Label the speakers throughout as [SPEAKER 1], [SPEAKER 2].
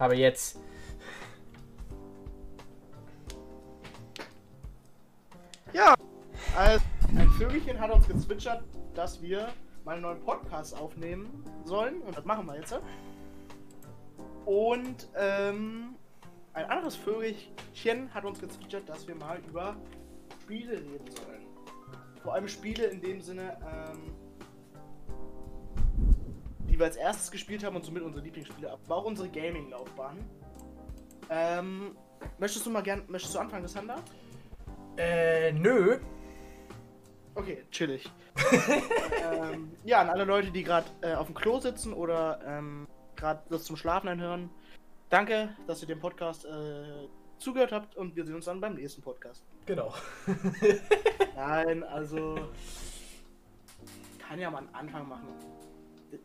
[SPEAKER 1] Aber jetzt.
[SPEAKER 2] Ja, also ein Vögelchen hat uns gezwitschert, dass wir mal einen neuen Podcast aufnehmen sollen. Und das machen wir jetzt. Und ähm, ein anderes Vögelchen hat uns gezwitschert, dass wir mal über Spiele reden sollen. Vor allem Spiele in dem Sinne, ähm, wir als erstes gespielt haben und somit unsere Lieblingsspiele, aber auch unsere Gaming-Laufbahn. Ähm, möchtest du mal gern, möchtest du anfangen, Sander?
[SPEAKER 1] Äh, nö.
[SPEAKER 2] Okay, chillig. ähm, ja, an alle Leute, die gerade äh, auf dem Klo sitzen oder ähm, gerade das zum Schlafen anhören. Danke, dass ihr dem Podcast äh, zugehört habt und wir sehen uns dann beim nächsten Podcast.
[SPEAKER 1] Genau.
[SPEAKER 2] Nein, also kann ja mal einen Anfang machen.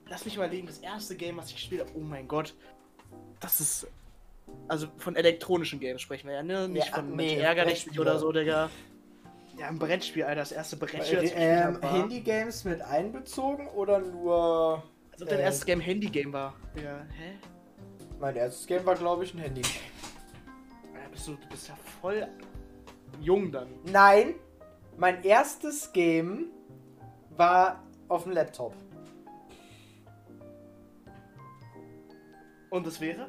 [SPEAKER 2] Lass mich überlegen, das erste Game, was ich gespielt habe, oh mein Gott, das ist also von elektronischen Games sprechen wir ja, ne? Nicht
[SPEAKER 1] Ja,
[SPEAKER 2] von
[SPEAKER 1] nee,
[SPEAKER 2] Ärgerlich oder so, Digga. Ja, ein Brettspiel, Alter, das erste Brettspiel. das ich gespielt
[SPEAKER 1] Ähm, Handygames mit einbezogen oder nur.
[SPEAKER 2] Als ob dein
[SPEAKER 1] äh,
[SPEAKER 2] erstes Game Handy-Game war. Digga, hä?
[SPEAKER 1] Mein erstes Game war, glaube ich, ein Handy.
[SPEAKER 2] Ja, bist du, du bist ja voll jung dann.
[SPEAKER 1] Nein, mein erstes Game war auf dem Laptop.
[SPEAKER 2] Und das wäre?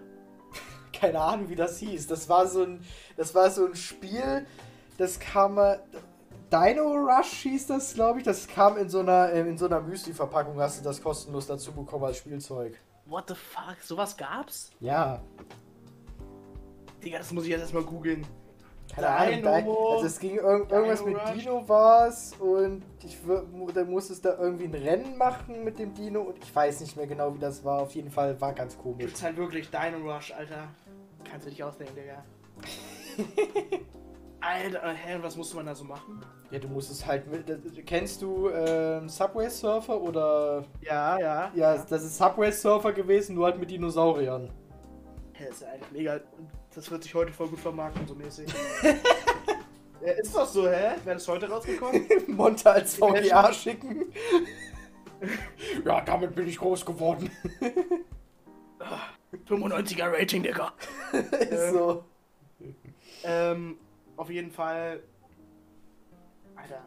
[SPEAKER 1] Keine Ahnung, wie das hieß. Das war so ein, das war so ein Spiel, das kam. äh, Dino Rush hieß das, glaube ich. Das kam in so einer, äh, in so einer Müsli-Verpackung, hast du das kostenlos dazu bekommen als Spielzeug.
[SPEAKER 2] What the fuck? Sowas gab's?
[SPEAKER 1] Ja.
[SPEAKER 2] Digga, das muss ich jetzt erstmal googeln.
[SPEAKER 1] Keine Ahnung.
[SPEAKER 2] Dino.
[SPEAKER 1] Di- Also es ging irg irgendwas
[SPEAKER 2] Dino
[SPEAKER 1] mit. Dino war's und ich dann musstest da irgendwie ein Rennen machen mit dem Dino und ich weiß nicht mehr genau, wie das war. Auf jeden Fall war ganz komisch.
[SPEAKER 2] Gibt's halt wirklich Dino Rush, Alter. Kannst du dich ausdenken, Digga. Alter, hä, was musste man da so machen?
[SPEAKER 1] Ja, du musstest halt mit. das- Kennst du ähm, Subway Surfer oder.
[SPEAKER 2] Ja, ja.
[SPEAKER 1] Ja, das ist Subway Surfer gewesen, nur halt mit Dinosauriern.
[SPEAKER 2] Hä, ist ja eigentlich mega. Das wird sich heute voll gut vermarkten, so mäßig. ja, ist doch so, hä? Wäre das heute rausgekommen?
[SPEAKER 1] Monte als VGA schicken. ja, damit bin ich groß geworden.
[SPEAKER 2] 95er Rating, Digga.
[SPEAKER 1] ist so.
[SPEAKER 2] Ähm, auf jeden Fall. Alter,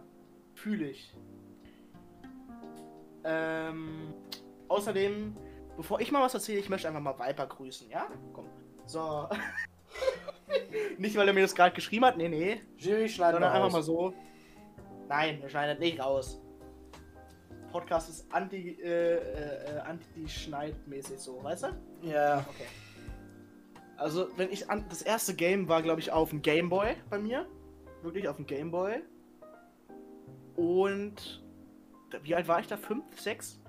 [SPEAKER 2] fühle ich. Ähm, außerdem, bevor ich mal was erzähle, ich möchte einfach mal Viper grüßen, ja? Komm. So. nicht, weil er mir das gerade geschrieben hat, nee, nee.
[SPEAKER 1] Jiri schneiden
[SPEAKER 2] Sondern
[SPEAKER 1] wir
[SPEAKER 2] einfach
[SPEAKER 1] aus.
[SPEAKER 2] mal so. Nein, er schneidet nicht raus. Podcast ist anti, äh, äh, anti-schneidmäßig so, weißt du?
[SPEAKER 1] Ja.
[SPEAKER 2] Okay. Also, wenn ich an. Das erste Game war, glaube ich, auf dem Game Boy bei mir. Wirklich auf dem Game Boy. Und. Wie alt war ich da? Fünf, sechs?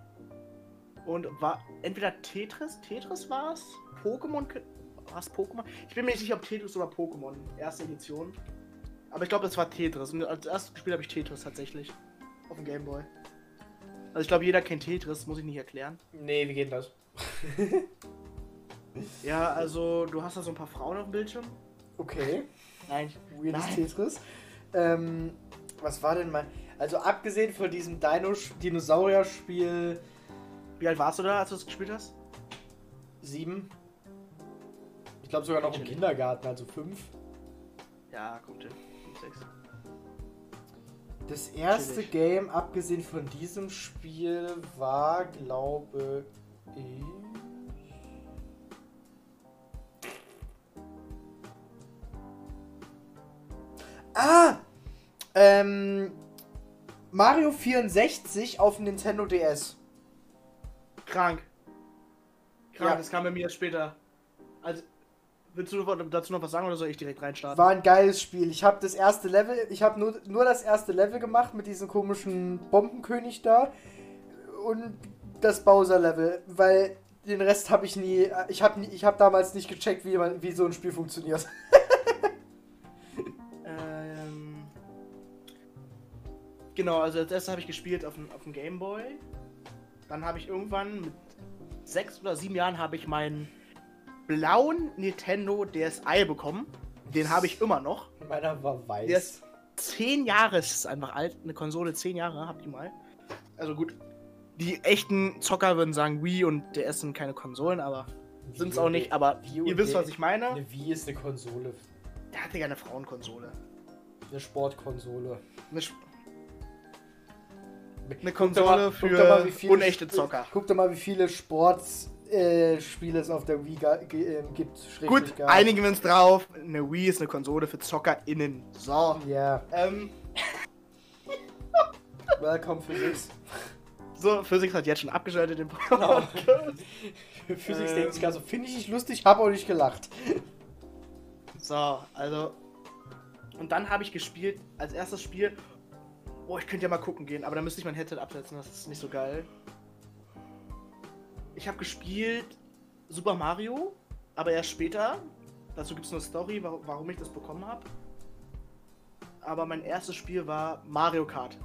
[SPEAKER 2] Und war entweder Tetris, Tetris war es? Pokémon? War es Pokémon? Ich bin mir nicht sicher, ob Tetris oder Pokémon. Erste Edition. Aber ich glaube, das war Tetris. Und als erstes gespielt habe ich Tetris tatsächlich. Auf dem Game Boy. Also ich glaube, jeder kennt Tetris, muss ich nicht erklären.
[SPEAKER 1] Nee, wie geht das?
[SPEAKER 2] Ja, also du hast da so ein paar Frauen auf dem Bildschirm.
[SPEAKER 1] Okay.
[SPEAKER 2] Nein.
[SPEAKER 1] Weirdes
[SPEAKER 2] Nein.
[SPEAKER 1] Tetris. Ähm, was war denn mal. Also abgesehen von diesem Dino Dinosaurier-Spiel
[SPEAKER 2] Wie alt warst du da, als du das gespielt hast?
[SPEAKER 1] 7. Ich glaube sogar noch im. Kindergarten, also 5.
[SPEAKER 2] Ja, kommt hin. 5, 6.
[SPEAKER 1] Das erste
[SPEAKER 2] Chillig.
[SPEAKER 1] Game, abgesehen von diesem Spiel, war, glaube ich. Ah! Ähm. Mario 64 auf dem Nintendo DS.
[SPEAKER 2] Krank. Krank,
[SPEAKER 1] Ja.
[SPEAKER 2] das kam bei mir erst später. Also, willst du dazu noch was sagen oder soll ich direkt reinstarten?
[SPEAKER 1] War ein geiles Spiel. Ich habe das erste Level, ich habe nur, nur das erste Level gemacht mit diesem komischen Bombenkönig da und das Bowser-Level, weil den Rest habe ich nie, ich habe ich hab damals nicht gecheckt, wie, man, wie so ein Spiel funktioniert.
[SPEAKER 2] Ähm, genau, also als erstes habe ich gespielt auf dem, auf dem Game Boy. Dann habe ich irgendwann mit sechs oder sieben Jahren habe ich meinen blauen Nintendo DSi bekommen. Den habe ich immer noch.
[SPEAKER 1] Meiner war weiß.
[SPEAKER 2] Der ist zehn Jahre ist einfach alt. Eine Konsole zehn Jahre hab ich mal. Also gut. Die echten Zocker würden sagen Wii und DS sind keine Konsolen, aber Sind es auch nicht, aber ihr wisst, was ich meine.
[SPEAKER 1] Eine Wii ist eine Konsole.
[SPEAKER 2] Der hatte ja eine Frauenkonsole.
[SPEAKER 1] Eine Sportkonsole.
[SPEAKER 2] Eine, Sch- eine
[SPEAKER 1] mal-
[SPEAKER 2] Konsole
[SPEAKER 1] mal,
[SPEAKER 2] für
[SPEAKER 1] viele
[SPEAKER 2] unechte
[SPEAKER 1] Sp-
[SPEAKER 2] Zocker.
[SPEAKER 1] Guck doch mal, wie viele Sportspiele äh, Spiele es auf der Wii ähm, gibt.
[SPEAKER 2] Gut,
[SPEAKER 1] gab.
[SPEAKER 2] einigen wir uns drauf. Eine Wii ist eine Konsole für ZockerInnen. So.
[SPEAKER 1] Ja,
[SPEAKER 2] Ähm,
[SPEAKER 1] welcome Physics.
[SPEAKER 2] so, Physics hat jetzt schon abgeschaltet den
[SPEAKER 1] Genau.
[SPEAKER 2] Podcast.
[SPEAKER 1] Physics
[SPEAKER 2] Ähm.
[SPEAKER 1] denkt sich also, finde ich nicht lustig, habe auch nicht gelacht.
[SPEAKER 2] So, also. Und dann habe ich gespielt, als erstes Spiel. Oh, ich könnte ja mal gucken gehen, aber dann müsste ich mein Headset absetzen, das ist nicht so geil. Ich habe gespielt Super Mario, aber erst später. Dazu gibt es eine Story, wa- warum ich das bekommen habe. Aber mein erstes Spiel war Mario Kart.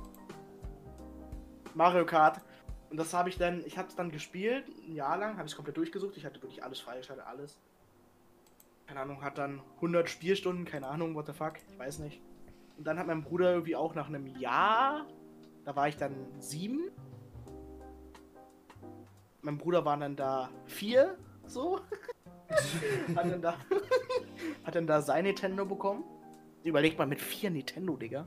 [SPEAKER 2] Mario Kart. Und das habe ich dann, ich habe es dann gespielt, ein Jahr lang, habe ich es komplett durchgesucht. Ich hatte wirklich alles freigeschaltet, alles keine Ahnung, hat dann 100 Spielstunden, keine Ahnung, what the fuck, ich weiß nicht. Und dann hat mein Bruder irgendwie auch nach einem Jahr, da war ich dann sieben. Mein Bruder war dann da vier, so. hat, dann da, hat dann da sein Nintendo bekommen. Überlegt mal mit vier Nintendo, Digga.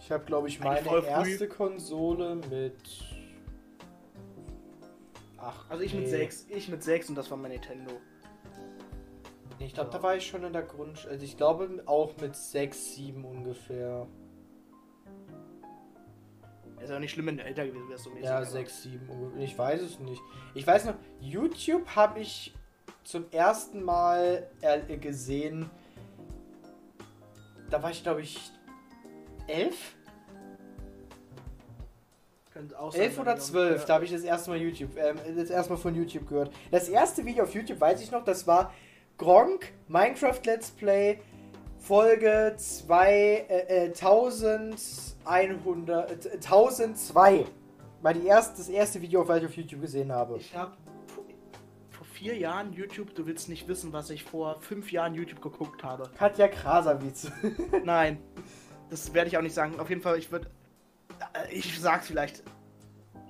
[SPEAKER 1] Ich habe, glaube ich, meine erste Konsole mit. Ach,
[SPEAKER 2] Also ich mit
[SPEAKER 1] nee.
[SPEAKER 2] sechs, ich mit sechs und das war mein Nintendo.
[SPEAKER 1] Nee, Ich glaube, da war ich schon in der Grund. Also ich glaube auch mit 6, 7 ungefähr.
[SPEAKER 2] Ist ja auch nicht schlimm, wenn du älter gewesen wärst, so mäßig.
[SPEAKER 1] Ja,
[SPEAKER 2] aber-
[SPEAKER 1] 6, 7 ungefähr. Ich weiß es nicht. Ich weiß noch, YouTube habe ich zum ersten Mal äh, gesehen. Da war ich, glaube ich, 11?
[SPEAKER 2] Könnte auch sein,
[SPEAKER 1] 11
[SPEAKER 2] weil
[SPEAKER 1] oder
[SPEAKER 2] die noch-
[SPEAKER 1] 12,
[SPEAKER 2] ja.
[SPEAKER 1] da habe ich das erste Mal YouTube, ähm, das erste Mal von YouTube gehört. Das erste Video auf YouTube weiß ich noch, das war Gronk, Minecraft Let's Play, Folge 2, äh, äh, 1100, äh, 1002. War die erste, das erste Video, was ich auf YouTube gesehen habe.
[SPEAKER 2] Ich habe vor vier Jahren YouTube, du willst nicht wissen, was ich vor fünf Jahren YouTube geguckt habe.
[SPEAKER 1] Katja Krasavitz.
[SPEAKER 2] Nein, das werde ich auch nicht sagen. Auf jeden Fall, ich würde. Ich sag's vielleicht.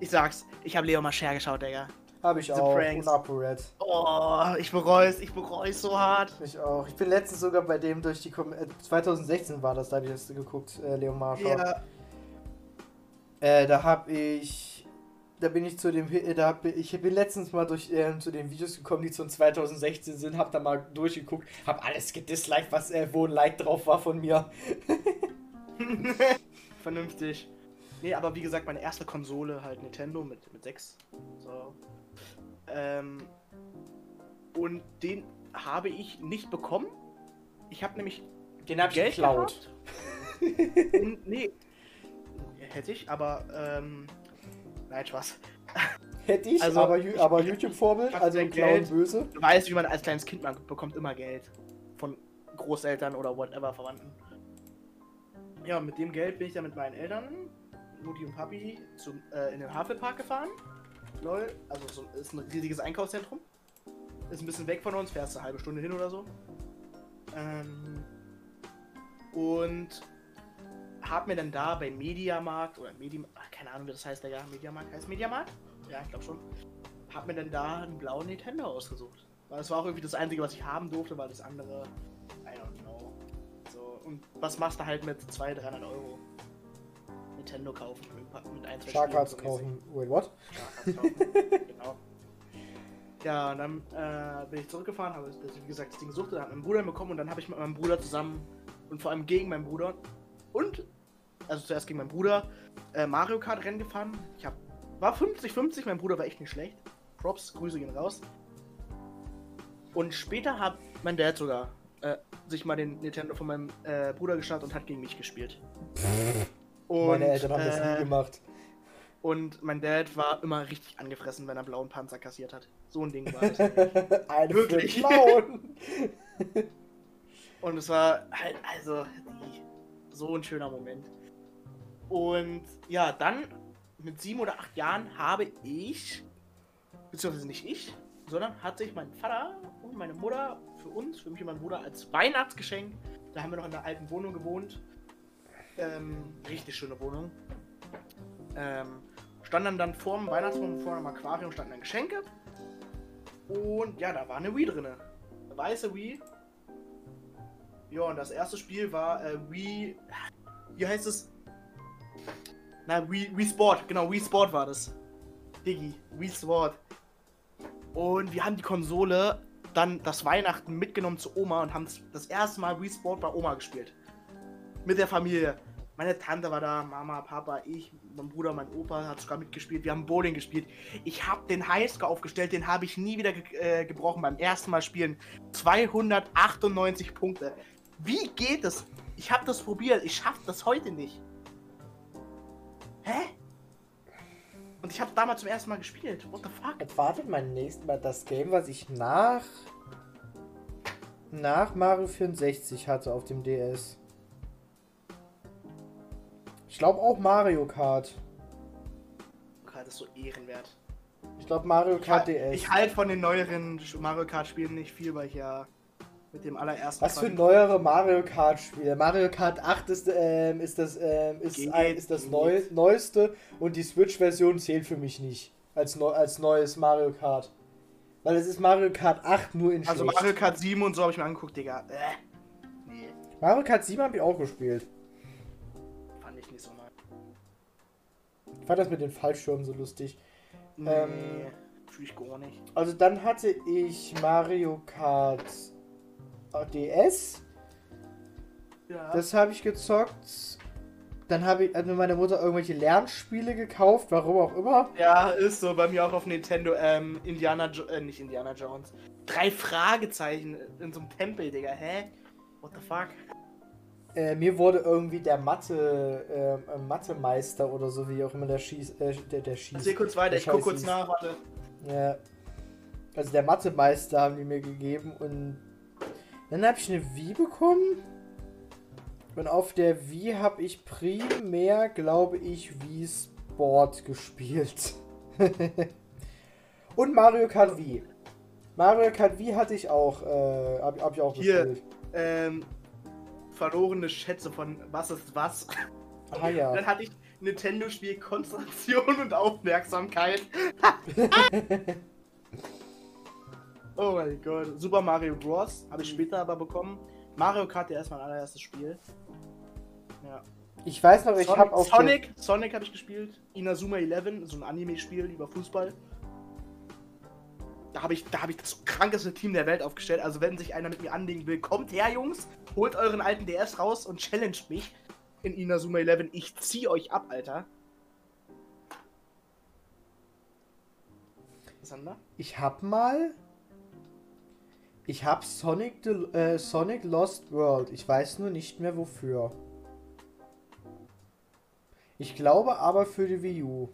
[SPEAKER 2] Ich sag's. Ich habe Leo Mascher geschaut, Digga.
[SPEAKER 1] Habe ich
[SPEAKER 2] The
[SPEAKER 1] auch.
[SPEAKER 2] Pranks.
[SPEAKER 1] ApoRed.
[SPEAKER 2] Oh, ich bereu's, ich bereu's so hart.
[SPEAKER 1] Ich auch. Ich bin letztens sogar bei dem durch die Kom äh, 2016 war das, da habe ich das geguckt, äh, Leo Marschall.
[SPEAKER 2] Ja,
[SPEAKER 1] Äh, da hab ich. Da bin ich zu dem. äh, Da hab, ich bin letztens mal durch äh, zu den Videos gekommen, die zu 2016 sind, hab da mal durchgeguckt, hab alles gedisliked, was äh, wo ein Like drauf war von mir.
[SPEAKER 2] vernünftig. Nee, aber wie gesagt, meine erste Konsole halt Nintendo mit, mit 6. So. Ähm, und den habe ich nicht bekommen. Ich habe nämlich
[SPEAKER 1] Den hab ich
[SPEAKER 2] Geld
[SPEAKER 1] geklaut.
[SPEAKER 2] Und, nee. Hätte ich, aber ähm, nein, Spaß.
[SPEAKER 1] Hätte ich,
[SPEAKER 2] Also,
[SPEAKER 1] aber,
[SPEAKER 2] ich-
[SPEAKER 1] aber YouTube-Vorbild, also klauen
[SPEAKER 2] Geld-
[SPEAKER 1] böse.
[SPEAKER 2] Du weißt, wie man als kleines Kind man bekommt immer Geld von Großeltern oder whatever Verwandten. Ja, mit dem Geld bin ich dann mit meinen Eltern, Mutti und Papi, zum, äh, in den Havelpark gefahren. Lol, also so, ist ein riesiges Einkaufszentrum. Ist ein bisschen weg von uns, fährst eine halbe Stunde hin oder so. Ähm, und hab mir dann da bei Mediamarkt oder Medi ach, keine Ahnung, wie das heißt, ja, Mediamarkt heißt Mediamarkt? Ja, ich glaube schon. Hab mir dann da einen blauen Nintendo ausgesucht. Weil das war auch irgendwie das Einzige, was ich haben durfte, weil das andere, I don't know. So, und was machst du halt mit 200, 300 Euro? Nintendo kaufen mit, ein, zwei
[SPEAKER 1] Sharkarts kaufen. Wait, what?
[SPEAKER 2] Sharkarts kaufen. genau. Ja, und dann äh, bin ich zurückgefahren, habe wie gesagt das Ding gesucht, dann hat mein Bruder bekommen und dann habe ich mit meinem Bruder zusammen und vor allem gegen meinen Bruder und, also zuerst gegen meinen Bruder, äh, Mario Kart Rennen gefahren. Ich hab, war 50-50, mein Bruder war echt nicht schlecht. Props, Grüße gehen raus. Und später hat mein Dad sogar äh, sich mal den Nintendo von meinem äh, Bruder geschnappt und hat gegen mich gespielt. Und,
[SPEAKER 1] Meine Eltern haben das
[SPEAKER 2] äh,
[SPEAKER 1] nie gemacht.
[SPEAKER 2] und mein Dad war immer richtig angefressen, wenn er einen blauen Panzer kassiert hat. So ein Ding war das.
[SPEAKER 1] Eine
[SPEAKER 2] wirklich.
[SPEAKER 1] Clown.
[SPEAKER 2] Und es war halt, also, so ein schöner Moment. Und ja, dann mit sieben oder acht Jahren habe ich, beziehungsweise nicht ich, sondern hat sich mein Vater und meine Mutter für uns, für mich und meinen Bruder, als Weihnachtsgeschenk, da haben wir noch in der alten Wohnung gewohnt, ähm, richtig schöne Wohnung, ähm, standen dann vor dem Weihnachtsbaum, vor einem Aquarium standen dann Geschenke. Und ja, da war eine Wii drin. Eine weiße Wii. Ja, und das erste Spiel war äh, Wii. Wie heißt es? Na, Wii, Wii Sport. Genau, Wii Sport war das. Diggi, Wii Sport. Und wir haben die Konsole dann das Weihnachten mitgenommen zu Oma und haben das erste Mal Wii Sport bei Oma gespielt. Mit der Familie. Meine Tante war da, Mama, Papa, ich, mein Bruder, mein Opa hat sogar mitgespielt. Wir haben Bowling gespielt. Ich habe den Highscore aufgestellt, den habe ich nie wieder ge äh, gebrochen beim ersten Mal spielen. 298 Punkte. Wie geht es? Ich habe das probiert, ich schaffe das heute nicht. Hä? Und ich habe damals zum ersten Mal gespielt. What the fuck?
[SPEAKER 1] Wartet mein nächstes Mal das Game, was ich nach nach Mario 64 hatte auf dem DS. Ich glaube auch Mario Kart.
[SPEAKER 2] Kart ist so ehrenwert.
[SPEAKER 1] Ich glaube Mario Kart
[SPEAKER 2] ich,
[SPEAKER 1] DS.
[SPEAKER 2] Ich halte von den neueren Mario Kart Spielen nicht viel, weil ich ja mit dem allerersten.
[SPEAKER 1] Was für neuere Mario Kart Spiele? Mario Kart 8 ist, ähm, ist das, ähm, ist,
[SPEAKER 2] Geht,
[SPEAKER 1] ein, ist das neu, neueste und die Switch-Version zählt für mich nicht als, neu, als neues Mario Kart. Weil es ist Mario Kart 8 nur in
[SPEAKER 2] Also
[SPEAKER 1] schlecht.
[SPEAKER 2] Mario Kart 7 und so habe ich mir angeguckt, Digga. Äh. Nee,
[SPEAKER 1] Mario Kart 7 habe ich auch gespielt.
[SPEAKER 2] Fand
[SPEAKER 1] das mit den Fallschirmen so lustig.
[SPEAKER 2] Nee,
[SPEAKER 1] Ähm.
[SPEAKER 2] ich gar nicht.
[SPEAKER 1] Also dann hatte ich Mario Kart DS.
[SPEAKER 2] Ja.
[SPEAKER 1] Das habe ich gezockt. Dann habe ich hat mir meine Mutter irgendwelche Lernspiele gekauft, warum auch immer.
[SPEAKER 2] ja, ist so. Bei mir auch auf Nintendo, ähm, Indiana jo äh, nicht Indiana Jones. Drei Fragezeichen in so einem Tempel, Digga. Hä? What the fuck?
[SPEAKER 1] Äh, mir wurde irgendwie der Mathe, ähm, äh, Mathemeister oder so, wie auch immer der schießt, äh, der, der schießt.
[SPEAKER 2] Erzähl kurz weiter, ich guck kurz nach, warte.
[SPEAKER 1] Ja. Also der Mathemeister haben die mir gegeben und dann habe ich eine Wii bekommen. Und auf der Wii habe ich primär, glaube ich, Wii Sport gespielt. und Mario Kart Wii. Mario Kart Wii hatte ich auch, äh, habe hab ich auch
[SPEAKER 2] Hier.
[SPEAKER 1] gespielt.
[SPEAKER 2] Ähm, verlorene Schätze von was ist was.
[SPEAKER 1] Ah ja.
[SPEAKER 2] Dann hatte ich Nintendo-Spiel Konzentration und Aufmerksamkeit. oh mein Gott. Super Mario Bros. habe ich später aber bekommen. Mario Kart, der ist mein allererstes Spiel. Ja.
[SPEAKER 1] Ich weiß noch, ich habe der-
[SPEAKER 2] Sonic, Sonic habe ich gespielt. Inazuma 11, so ein Anime-Spiel über Fußball. Da habe ich, da habe ich das krankeste Team der Welt aufgestellt. Also wenn sich einer mit mir anlegen will, kommt her, Jungs, holt euren alten DS raus und challenged mich in Inazuma 11. Ich zieh euch ab, Alter. Sander?
[SPEAKER 1] Ich hab mal. Ich hab Sonic, the, äh, Sonic Lost World. Ich weiß nur nicht mehr wofür. Ich glaube aber für die Wii U.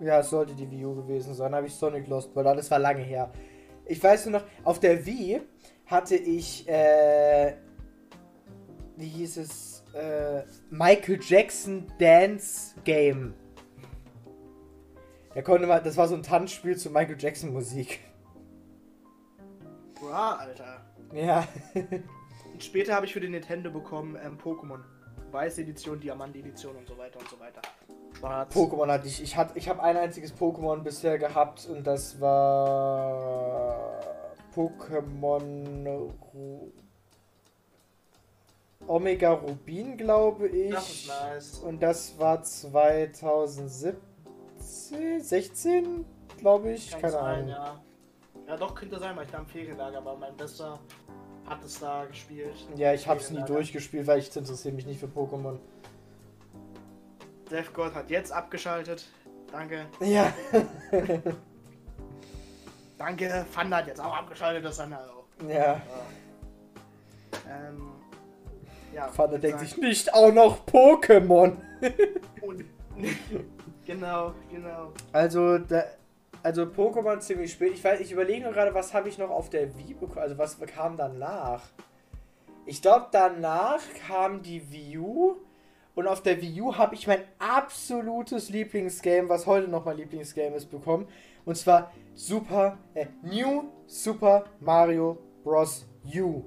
[SPEAKER 1] Ja, es sollte die Wii U gewesen sein. Habe ich Sonic Lost World. Das war lange her. Ich weiß nur noch, auf der Wii hatte ich, äh, wie hieß es, äh, Michael Jackson Dance Game. Da konnte man, das war so ein Tanzspiel zu Michael Jackson Musik.
[SPEAKER 2] Bra, Alter.
[SPEAKER 1] Ja.
[SPEAKER 2] Und später habe ich für den Nintendo bekommen ähm, Pokémon. Weiße Edition, Diamant Edition und so weiter und so weiter. Schwarz.
[SPEAKER 1] Pokémon hatte ich. Ich, hatte, ich habe ein einziges Pokémon bisher gehabt und das war Pokémon Ru Omega Rubin, glaube ich.
[SPEAKER 2] Das ist nice.
[SPEAKER 1] Und das war 2017, 16, glaube ich.
[SPEAKER 2] Kann
[SPEAKER 1] Keine
[SPEAKER 2] sein,
[SPEAKER 1] Ahnung.
[SPEAKER 2] ja. Ja, doch, könnte sein, weil ich da im Ferienlager war. Mein Bester hat es da gespielt.
[SPEAKER 1] Ja, ich hab's nie
[SPEAKER 2] Ferienlager.
[SPEAKER 1] durchgespielt, weil ich interessiere mich nicht für Pokémon.
[SPEAKER 2] Death God hat jetzt abgeschaltet. Danke.
[SPEAKER 1] Ja.
[SPEAKER 2] Danke. Fanda hat jetzt auch abgeschaltet, das dann auch.
[SPEAKER 1] ja.
[SPEAKER 2] Ähm, ja. Ich
[SPEAKER 1] denkt
[SPEAKER 2] sag-
[SPEAKER 1] sich nicht auch noch Pokémon.
[SPEAKER 2] Genau, genau.
[SPEAKER 1] Also, da, also Pokémon ziemlich spät. Ich weiß, ich überlege gerade, was habe ich noch auf der Wii bekommen? Also was kam danach? Ich glaube, danach kam die Wii U. Und auf der Wii U habe ich mein absolutes Lieblingsgame, was heute noch mein Lieblingsgame ist, bekommen. Und zwar Super, äh, New Super Mario Bros. U.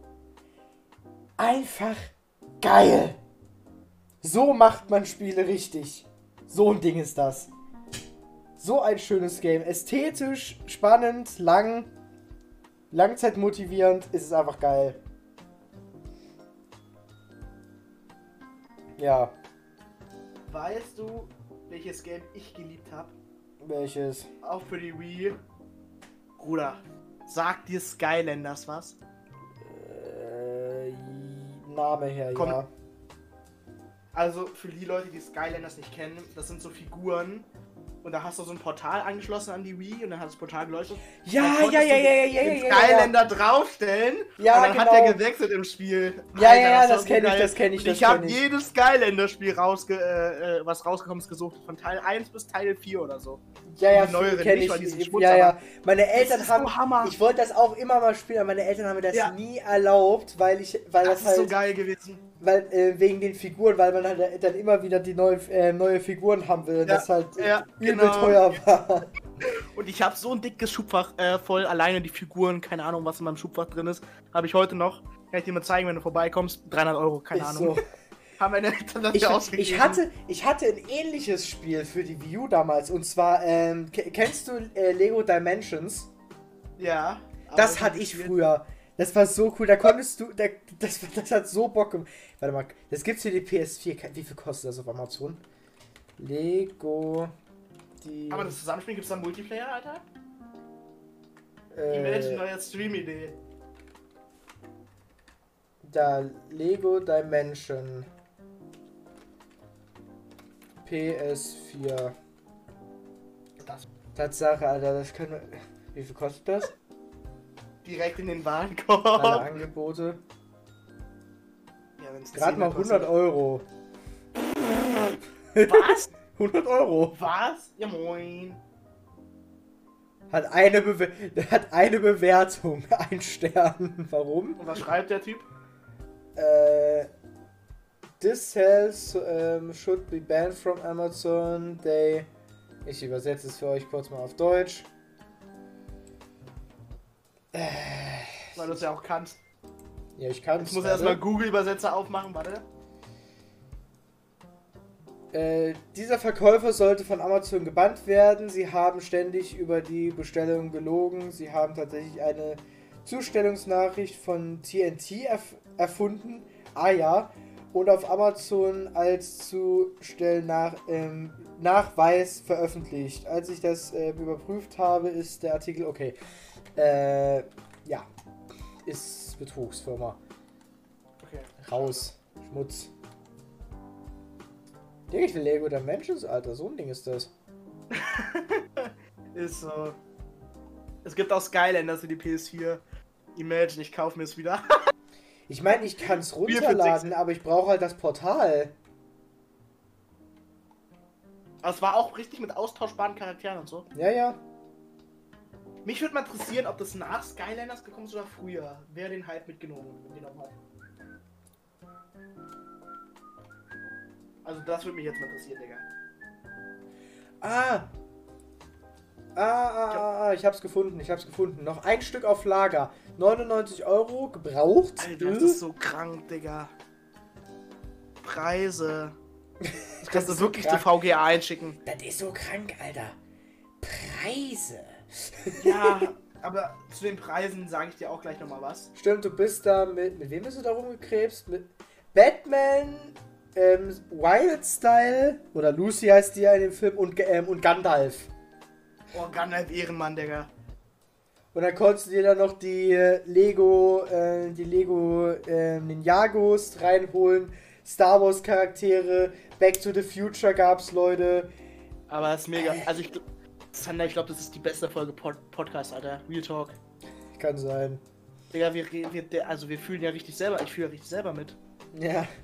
[SPEAKER 1] Einfach geil. So macht man Spiele richtig. So ein Ding ist das. So ein schönes Game. Ästhetisch, spannend, lang, langzeitmotivierend, ist es einfach geil. Ja,
[SPEAKER 2] Weißt du, welches Game ich geliebt habe?
[SPEAKER 1] welches?
[SPEAKER 2] Auch für die Wii. Bruder, sagt dir Skylanders was?
[SPEAKER 1] Äh, Name her,
[SPEAKER 2] Komm.
[SPEAKER 1] ja.
[SPEAKER 2] Also für die Leute, die Skylanders nicht kennen, das sind so Figuren. Und da hast du so ein Portal angeschlossen an die Wii und dann hat das Portal geleuchtet.
[SPEAKER 1] Ja, ja, ja, ja, ja, ja, ja, ja, ja.
[SPEAKER 2] Skylander draufstellen
[SPEAKER 1] Ja,
[SPEAKER 2] und dann hat
[SPEAKER 1] genau.
[SPEAKER 2] der gewechselt im Spiel.
[SPEAKER 1] Ja, ja, ja,
[SPEAKER 2] war
[SPEAKER 1] das
[SPEAKER 2] so
[SPEAKER 1] kenn ich, das kenn ich,
[SPEAKER 2] Und
[SPEAKER 1] das
[SPEAKER 2] ich habe jedes Skylander-Spiel rausge äh, äh, was rausgekommen ist, gesucht. Von Teil 1 bis Teil 4 oder so.
[SPEAKER 1] Ja, ja,
[SPEAKER 2] Die neueren
[SPEAKER 1] kenne ich.
[SPEAKER 2] sind Schmutz,
[SPEAKER 1] ja, ja. Meine Eltern
[SPEAKER 2] ist
[SPEAKER 1] haben.
[SPEAKER 2] so Hammer.
[SPEAKER 1] Ich wollte das auch immer mal spielen, aber meine Eltern haben mir das
[SPEAKER 2] Ja.
[SPEAKER 1] nie erlaubt, weil ich, weil
[SPEAKER 2] Das
[SPEAKER 1] das,
[SPEAKER 2] ist so
[SPEAKER 1] halt,
[SPEAKER 2] geil gewesen.
[SPEAKER 1] Weil äh, wegen den Figuren, weil man halt dann immer wieder die neue, äh, neue Figuren haben will und
[SPEAKER 2] Ja,
[SPEAKER 1] das halt äh,
[SPEAKER 2] ja,
[SPEAKER 1] übel
[SPEAKER 2] genau.
[SPEAKER 1] teuer war.
[SPEAKER 2] Und ich habe so ein dickes Schubfach äh, voll, alleine die Figuren, keine Ahnung, was in meinem Schubfach drin ist. Habe ich heute noch. Kann ich dir mal zeigen, wenn du vorbeikommst. 300 Euro, keine
[SPEAKER 1] Ist
[SPEAKER 2] Ahnung.
[SPEAKER 1] so.
[SPEAKER 2] Haben meine Eltern das
[SPEAKER 1] Ich,
[SPEAKER 2] ausgegeben.
[SPEAKER 1] ich, hatte, ich hatte ein ähnliches Spiel für die Wii U damals und zwar, ähm, ke- kennst du äh, Lego Dimensions?
[SPEAKER 2] Ja.
[SPEAKER 1] Das
[SPEAKER 2] ich
[SPEAKER 1] hatte ich früher. Das war so cool. Da konntest du. Da, das, das hat so Bock gemacht. Warte mal, das gibt's für die PS4. Wie viel kostet das auf Amazon? Lego. Die.
[SPEAKER 2] Aber das Zusammenspiel gibt es da Multiplayer, Alter?
[SPEAKER 1] äh,
[SPEAKER 2] Imagine neue Stream-Idee.
[SPEAKER 1] da Lego Dimension. PS4.
[SPEAKER 2] Das
[SPEAKER 1] Tatsache, Alter, das können wir. Wie viel kostet das?
[SPEAKER 2] direkt in den
[SPEAKER 1] Alle
[SPEAKER 2] Warenkorb.
[SPEAKER 1] Angebote.
[SPEAKER 2] Ja,
[SPEAKER 1] Gerade
[SPEAKER 2] 10
[SPEAKER 1] mal
[SPEAKER 2] kostet.
[SPEAKER 1] 100 Euro.
[SPEAKER 2] Was?
[SPEAKER 1] 100 Euro.
[SPEAKER 2] Was? Ja, moin.
[SPEAKER 1] Hat eine, Bewe hat eine Bewertung. Ein Stern. Warum?
[SPEAKER 2] Und was schreibt der Typ?
[SPEAKER 1] Äh, this sales um, should be banned from Amazon. They. Ich übersetze es für euch kurz mal auf Deutsch.
[SPEAKER 2] Weil du es ja auch kannst.
[SPEAKER 1] Ja, ich kann
[SPEAKER 2] Ich muss erstmal Google-Übersetzer aufmachen, warte.
[SPEAKER 1] Äh, dieser Verkäufer sollte von Amazon gebannt werden. Sie haben ständig über die Bestellung gelogen. Sie haben tatsächlich eine Zustellungsnachricht von TNT erf erfunden. Ah ja. Und auf Amazon als Zustellnach ähm, Nachweis veröffentlicht. Als ich das äh, überprüft habe, ist der Artikel okay. Äh, ja. Ist Betrugsfirma.
[SPEAKER 2] Okay.
[SPEAKER 1] Raus. Schmutz. Digga, ich will Lego Dimensions, Alter. So ein Ding ist das.
[SPEAKER 2] Ist so. Es gibt auch Skylanders für die PS4. Imagine, ich kaufe mir es wieder.
[SPEAKER 1] Ich meine, ich kann es runterladen, aber ich brauche halt das Portal.
[SPEAKER 2] Es war auch richtig mit austauschbaren Charakteren und so.
[SPEAKER 1] Ja, ja.
[SPEAKER 2] Mich würde mal interessieren, ob das nach Skylanders gekommen ist oder früher. Wer den Hype mitgenommen genommen hat. Also das würde mich jetzt mal interessieren, Digga.
[SPEAKER 1] Ah. Ah, ah, ah, ah, ich hab's gefunden, ich hab's gefunden. Noch ein Stück auf Lager. 99 Euro, gebraucht.
[SPEAKER 2] Alter, das ist so krank, Digga. Preise. Das kannst du
[SPEAKER 1] ist
[SPEAKER 2] wirklich
[SPEAKER 1] krank.
[SPEAKER 2] zu VGA einschicken.
[SPEAKER 1] Das ist so krank, Alter. Preise.
[SPEAKER 2] Ja, aber zu den Preisen sage ich dir auch gleich nochmal was.
[SPEAKER 1] Stimmt, du bist da mit. Mit wem bist du da rumgekrebst? Mit Batman, ähm, Wild Style, oder Lucy heißt die ja in dem Film, und, ähm, und Gandalf.
[SPEAKER 2] Oh, Gandalf Ehrenmann, Digga.
[SPEAKER 1] Und dann konntest du dir dann noch die äh, Lego, äh, die Lego äh, Ninjagos reinholen, Star Wars Charaktere, Back to the Future gab's Leute.
[SPEAKER 2] Aber das ist mega. Also ich, gl- Sander, ich glaube, das ist die beste Folge Pod Podcast, Alter. Real Talk.
[SPEAKER 1] Kann sein.
[SPEAKER 2] Digga, wir, re- wir, der- also wir fühlen ja richtig selber, ich fühle ja richtig selber mit.
[SPEAKER 1] Ja.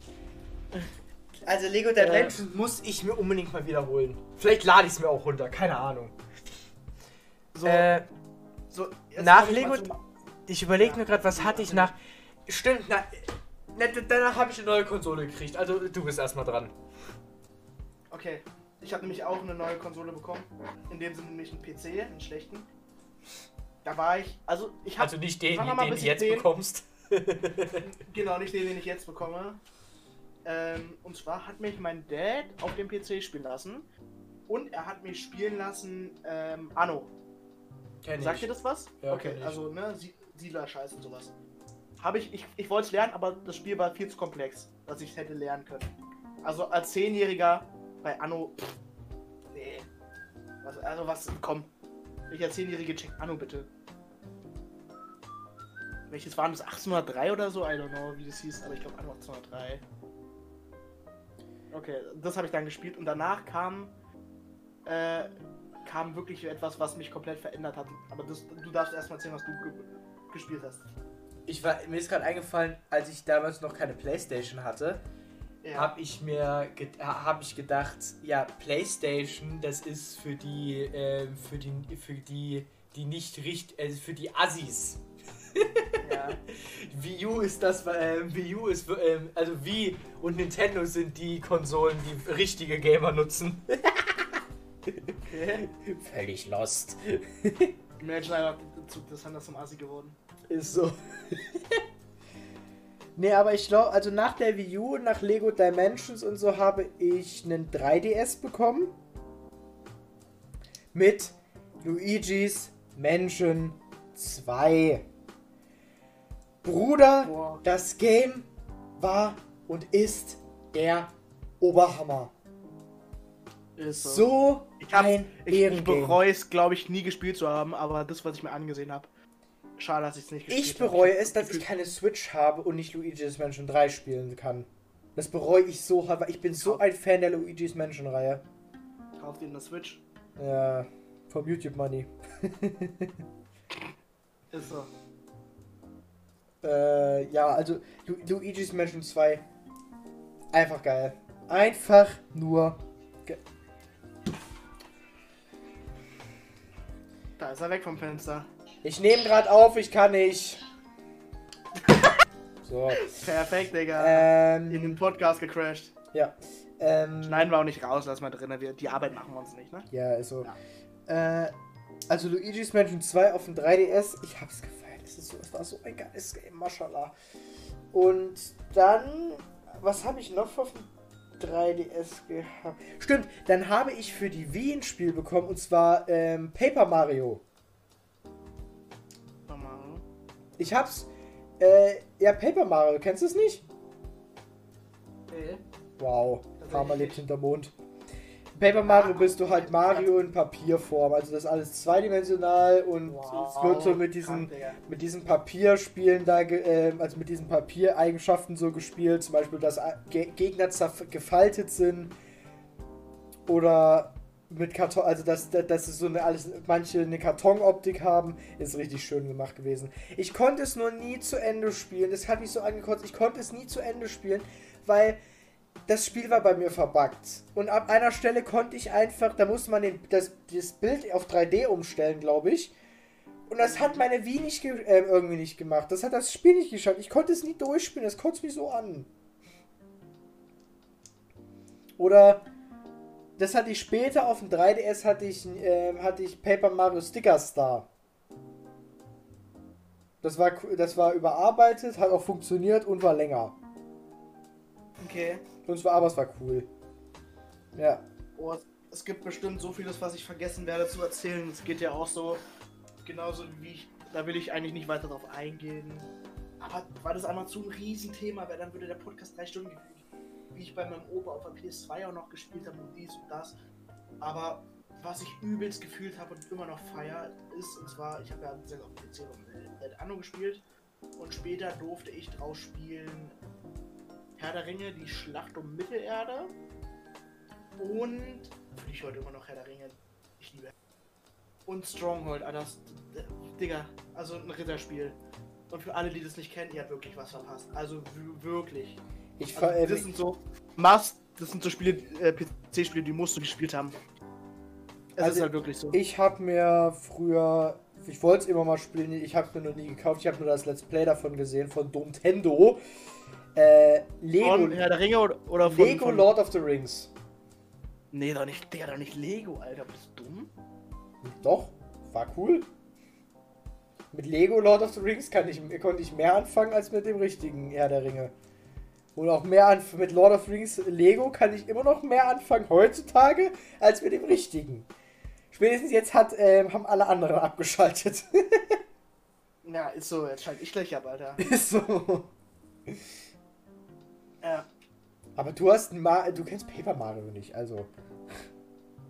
[SPEAKER 1] Also Lego Dimensions muss ich mir unbedingt mal wiederholen. Vielleicht lade ich es mir auch runter, keine Ahnung.
[SPEAKER 2] So,
[SPEAKER 1] Äh,
[SPEAKER 2] so
[SPEAKER 1] nach Lego-
[SPEAKER 2] zum-
[SPEAKER 1] ich überlege
[SPEAKER 2] Ja.
[SPEAKER 1] nur gerade, was hatte ich nach. Stimmt, na, na, danach habe ich eine neue Konsole gekriegt. Also du bist erstmal dran.
[SPEAKER 2] Okay, ich habe nämlich auch eine neue Konsole bekommen. In dem Sinne nämlich einen PC, einen schlechten. Da war ich, also ich habe
[SPEAKER 1] Also nicht den,
[SPEAKER 2] mal
[SPEAKER 1] den du jetzt
[SPEAKER 2] 10.
[SPEAKER 1] bekommst.
[SPEAKER 2] genau nicht den, den ich jetzt bekomme. Ähm, und zwar hat mich mein Dad auf dem PC spielen lassen. Und er hat mich spielen lassen, ähm, Anno.
[SPEAKER 1] Kenn
[SPEAKER 2] Sagt ihr das was?
[SPEAKER 1] Ja,
[SPEAKER 2] okay,
[SPEAKER 1] ich.
[SPEAKER 2] also, ne, Sie- Siedler-Scheiß und sowas. Habe ich, ich, ich wollte es lernen, aber das Spiel war viel zu komplex, dass ich es hätte lernen können. Also als Zehnjähriger bei Anno, pff, nee. Was, also was, komm. Als Zehnjährige check Anno bitte. Welches waren das? 1803 oder so? I don't know, wie das hieß, aber ich glaube Anno 1803. Okay, das habe ich dann gespielt und danach kam, äh, kam wirklich etwas, was mich komplett verändert hat. Aber das, du darfst erstmal erzählen, was du ge gespielt hast.
[SPEAKER 1] Ich war, mir ist gerade eingefallen, als ich damals noch keine Playstation hatte,
[SPEAKER 2] Ja.
[SPEAKER 1] habe ich mir ge habe ich gedacht, ja, Playstation, das ist für die ähm, für die für die die nicht richtig also für die Assis.
[SPEAKER 2] ja.
[SPEAKER 1] Wii U ist das ähm, Wii U ist ähm, also Wii und Nintendo sind die Konsolen, die richtige Gamer nutzen.
[SPEAKER 2] Okay.
[SPEAKER 1] Völlig lost.
[SPEAKER 2] Imagine einfach, das ist anders zum Assi geworden.
[SPEAKER 1] Ist so. nee, aber ich glaube, also nach der Wii U und nach Lego Dimensions und so habe ich einen 3DS bekommen. Mit Luigi's Mansion 2. Bruder,
[SPEAKER 2] Boah.
[SPEAKER 1] das Game war und ist der Oberhammer.
[SPEAKER 2] Ist
[SPEAKER 1] So
[SPEAKER 2] Ich, hab's-
[SPEAKER 1] ein
[SPEAKER 2] ich, ich bereue es, glaube ich, nie gespielt zu haben, aber das, was ich mir angesehen habe. Schade, dass ich es nicht gespielt
[SPEAKER 1] Ich
[SPEAKER 2] habe.
[SPEAKER 1] bereue es, dass ich keine Switch habe und nicht Luigi's Mansion 3 spielen kann. Das bereue ich so hart, weil ich bin so ein Fan der Luigi's Mansion Reihe.
[SPEAKER 2] Kauf dir eine Switch.
[SPEAKER 1] Ja, vom YouTube Money.
[SPEAKER 2] Ist so.
[SPEAKER 1] Äh, ja, also Lu Luigi's Mansion 2. Einfach geil. Einfach nur. Ge
[SPEAKER 2] Da ist er weg vom Fenster.
[SPEAKER 1] Ich nehme gerade auf, ich kann nicht. So.
[SPEAKER 2] Perfekt, Digga. In den
[SPEAKER 1] Ähm,
[SPEAKER 2] Podcast gecrashed.
[SPEAKER 1] ja. Ähm,
[SPEAKER 2] Schneiden wir auch nicht raus, lass mal drin. Wir, die Arbeit machen wir uns nicht, ne?
[SPEAKER 1] Ja, ist so. Äh, also Luigi's Mansion 2 auf dem 3DS, ich hab's gefeiert. Es, ist so, es war so ein geiles Game, mashallah. Und dann, was habe ich noch auf dem 3DS gehabt? Stimmt, dann habe ich für die Wii ein Spiel bekommen und zwar ähm, Paper Mario. Ich hab's, äh, ja, Paper Mario, kennst du es nicht?
[SPEAKER 2] Okay.
[SPEAKER 1] Wow, Farmer lebt hinter Mond. Paper Mario bist du halt Mario in Papierform. Also das ist alles zweidimensional und es wird so mit diesen, mit diesen Papierspielen da, ähm, also mit diesen Papiereigenschaften so gespielt. Zum Beispiel, dass Ge Gegner gefaltet sind. Oder mit Karton, also dass, dass es so eine alles, manche eine Kartonoptik haben, ist richtig schön gemacht gewesen. Ich konnte es nur nie zu Ende spielen. Das hat mich so angekotzt. Ich konnte es nie zu Ende spielen, weil das Spiel war bei mir verbuggt. Und ab einer Stelle konnte ich einfach, da musste man den, das, das Bild auf 3D umstellen, glaube ich. Und das hat meine Wii nicht äh, irgendwie nicht gemacht. Das hat das Spiel nicht geschafft. Ich konnte es nie durchspielen. Das kotzt mich so an. Oder das hatte ich später auf dem 3DS hatte ich, ähm, hatte ich Paper Mario Sticker Star. Das war, das war überarbeitet, hat auch funktioniert und war länger.
[SPEAKER 2] Okay.
[SPEAKER 1] Und es war, aber es war cool. Ja.
[SPEAKER 2] Oh, es gibt bestimmt so vieles, was ich vergessen werde zu erzählen. Es geht ja auch so, genauso wie ich, da will ich eigentlich nicht weiter drauf eingehen. Aber war das einmal zu ein Riesenthema, weil dann würde der Podcast drei Stunden wie ich bei meinem Opa auf der PS2 auch noch gespielt habe und dies und das. Aber was ich übelst gefühlt habe und immer noch feier, ist, und zwar, ich habe ja gesagt, auf PC und Anno gespielt und später durfte ich draus spielen Herr der Ringe, die Schlacht um Mittelerde und finde ich heute immer noch Herr der Ringe. Ich liebe. Und Stronghold, Alter. das- Digga, also ein Ritterspiel. Und für alle, die das nicht kennen, ihr habt wirklich was verpasst. Also wirklich.
[SPEAKER 1] Ich
[SPEAKER 2] Also,
[SPEAKER 1] ver äh,
[SPEAKER 2] das sind so Must, das sind so Spiele, äh, PC-Spiele, die musst du gespielt haben. Es
[SPEAKER 1] Also,
[SPEAKER 2] ist halt wirklich so.
[SPEAKER 1] Ich habe mir früher, ich wollte es immer mal spielen, ich habe es mir noch nie gekauft, ich habe nur das Let's Play davon gesehen von Nintendo. Äh, Lego,
[SPEAKER 2] von Herr der Ringe oder, oder von,
[SPEAKER 1] Lego
[SPEAKER 2] von,
[SPEAKER 1] Lord of the Rings.
[SPEAKER 2] Nee, doch nicht, Digga, doch nicht Lego, Alter. Bist du dumm?
[SPEAKER 1] Doch, war cool. Mit Lego Lord of the Rings kann ich, konnte ich mehr anfangen als mit dem richtigen Herr der Ringe. Und auch mehr an mit Lord of Rings Lego kann ich immer noch mehr anfangen heutzutage als mit dem richtigen. Spätestens jetzt hat, äh, haben alle anderen abgeschaltet.
[SPEAKER 2] Ja, ist so, jetzt schalte ich gleich ab, Alter.
[SPEAKER 1] Ist so.
[SPEAKER 2] Ja.
[SPEAKER 1] Aber du hast Ma du kennst Paper Mario nicht, also.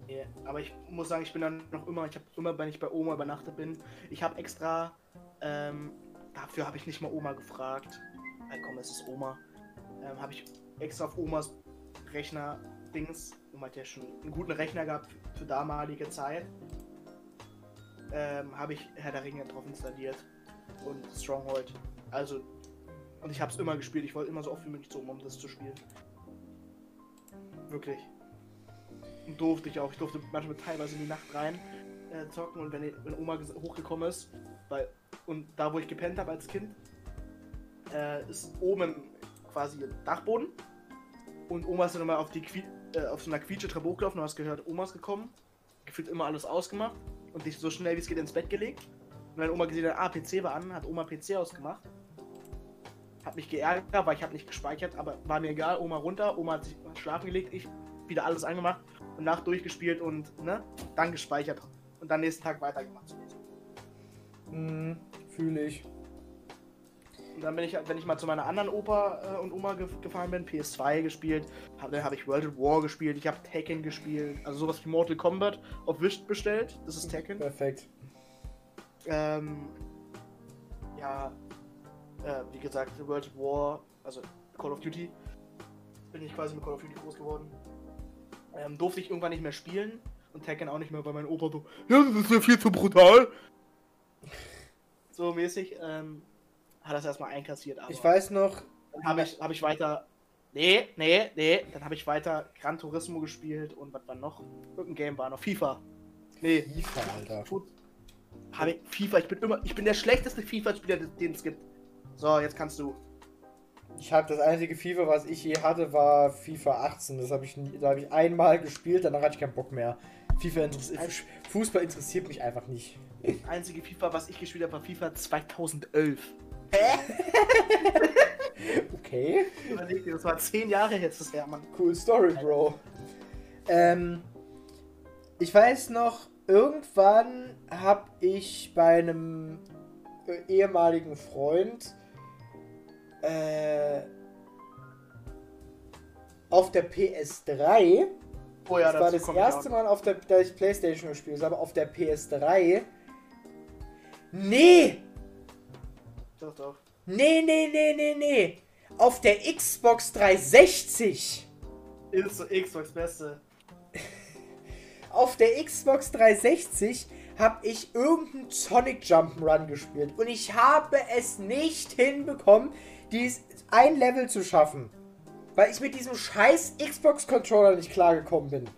[SPEAKER 2] Ja, aber ich muss sagen, ich bin dann noch immer, ich habe immer, wenn ich bei Oma übernachtet bin, ich habe extra, ähm, dafür habe ich nicht mal Oma gefragt. Hey, komm, es ist Oma. Ähm, habe ich extra auf Omas Rechner Dings, Oma hat ja schon einen guten Rechner gehabt für damalige Zeit. Ähm, habe ich Herr der Ringe drauf installiert und Stronghold. Also, und ich habe es immer gespielt. Ich wollte immer so oft wie möglich zu um das zu spielen. Wirklich. Und durfte ich auch. Ich durfte manchmal teilweise in die Nacht rein äh, zocken und wenn, wenn Oma hochgekommen ist, weil und da wo ich gepennt habe als Kind, äh, ist oben quasi Dachboden und Oma ist dann immer auf die äh, auf so einer Quietsche-Treppe hochgelaufen und hast gehört, Oma ist gekommen, gefühlt immer alles ausgemacht und dich so schnell wie es geht ins Bett gelegt. Und wenn Oma gesehen hat, ah, PC war an, hat Oma PC ausgemacht. Hat mich geärgert, weil ich habe nicht gespeichert, aber war mir egal. Oma runter, Oma hat sich schlafen gelegt, ich wieder alles angemacht und Nacht durchgespielt und ne, dann gespeichert und dann nächsten Tag weitergemacht.
[SPEAKER 1] Hm, fühle ich.
[SPEAKER 2] Dann bin ich, wenn ich mal zu meiner anderen Opa äh, und Oma ge gefahren bin, PS2 gespielt, dann habe ich World at War gespielt, ich habe Tekken gespielt, also sowas wie Mortal Kombat auf Wish bestellt, das ist Tekken.
[SPEAKER 1] Perfekt.
[SPEAKER 2] Ähm, ja, äh, wie gesagt, World at War, also Call of Duty, bin ich quasi mit Call of Duty groß geworden. Ähm, durfte ich irgendwann nicht mehr spielen und Tekken auch nicht mehr, weil mein Opa so, ja, das ist ja viel zu brutal. So mäßig, ähm, hat das erstmal einkassiert, aber
[SPEAKER 1] Ich weiß noch,
[SPEAKER 2] dann habe ich, hab ich weiter, nee, nee, nee, dann habe ich weiter Gran Turismo gespielt und was war noch? Irgendein Game war noch, FIFA. Nee,
[SPEAKER 1] FIFA, Alter.
[SPEAKER 2] Habe ich FIFA, ich bin immer, ich bin der schlechteste FIFA-Spieler, den es gibt. So, jetzt kannst du.
[SPEAKER 1] Ich habe das einzige FIFA, was ich je hatte, war FIFA 18. Das habe ich, nie- da habe ich einmal gespielt, danach hatte ich keinen Bock mehr. FIFA interessiert, Fußball interessiert mich einfach nicht.
[SPEAKER 2] Das einzige FIFA, was ich gespielt habe, war FIFA 2011.
[SPEAKER 1] Okay.
[SPEAKER 2] Überleg dir, das war zehn Jahre jetzt das her, Mann.
[SPEAKER 1] Cool Story, Bro. Ähm, ich weiß noch, irgendwann habe ich bei einem äh, ehemaligen Freund äh, auf der PS3,
[SPEAKER 2] Oh ja,
[SPEAKER 1] das war das erste. Mal, auf der, da ich Playstation gespielt habe, auf der PS3. Nee!
[SPEAKER 2] Doch, doch.
[SPEAKER 1] Nee, nee, nee, nee, nee! Auf der Xbox 360!
[SPEAKER 2] Ist so Xbox Beste.
[SPEAKER 1] Auf der Xbox 360 habe ich irgendeinen Sonic Jump'n'Run gespielt und ich habe es nicht hinbekommen, dies ein Level zu schaffen, weil ich mit diesem scheiß Xbox Controller nicht klargekommen bin.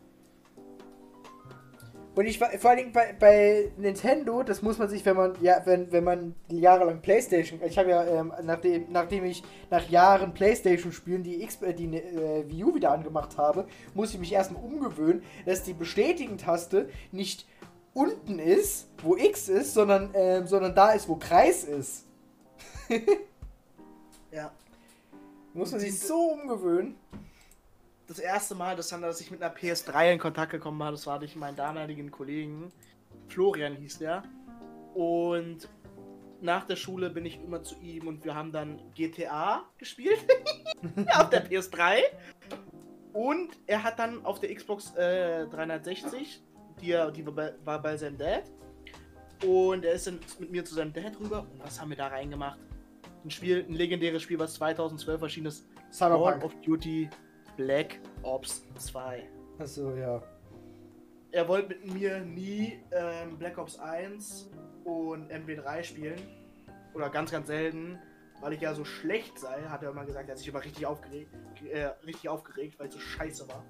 [SPEAKER 1] Und ich war vor allen Dingen bei, bei Nintendo, das muss man sich, wenn man ja, wenn, wenn man jahrelang PlayStation, ich habe ja ähm, nachdem, nachdem ich nach Jahren PlayStation spielen die X, äh, die äh, Wii U wieder angemacht habe, muss ich mich erstmal umgewöhnen, dass die Bestätigen-Taste nicht unten ist, wo X ist, sondern ähm, sondern da ist, wo Kreis ist.
[SPEAKER 2] Ja.
[SPEAKER 1] Muss man sich so umgewöhnen.
[SPEAKER 2] Das erste Mal, dass, dann, dass ich mit einer PS3 in Kontakt gekommen war, das war durch meinen damaligen Kollegen. Florian hieß der. Und nach der Schule bin ich immer zu ihm und wir haben dann GTA gespielt. auf der PS3. Und er hat dann auf der Xbox äh, 360, die, er- die war bei, war bei seinem Dad. Und er ist dann mit mir zu seinem Dad rüber. Und was haben wir da reingemacht? Ein Spiel, ein legendäres Spiel, was 2012 erschienen ist. Call
[SPEAKER 1] Cyberpunk.
[SPEAKER 2] of Duty Black Ops 2.
[SPEAKER 1] Achso, ja.
[SPEAKER 2] Er wollte mit mir nie ähm, Black Ops 1 und MW3 spielen. Oder ganz, ganz selten. Weil ich ja so schlecht sei, hat er immer gesagt, er hat sich immer richtig aufgeregt, äh, richtig aufgeregt, weil es so scheiße war.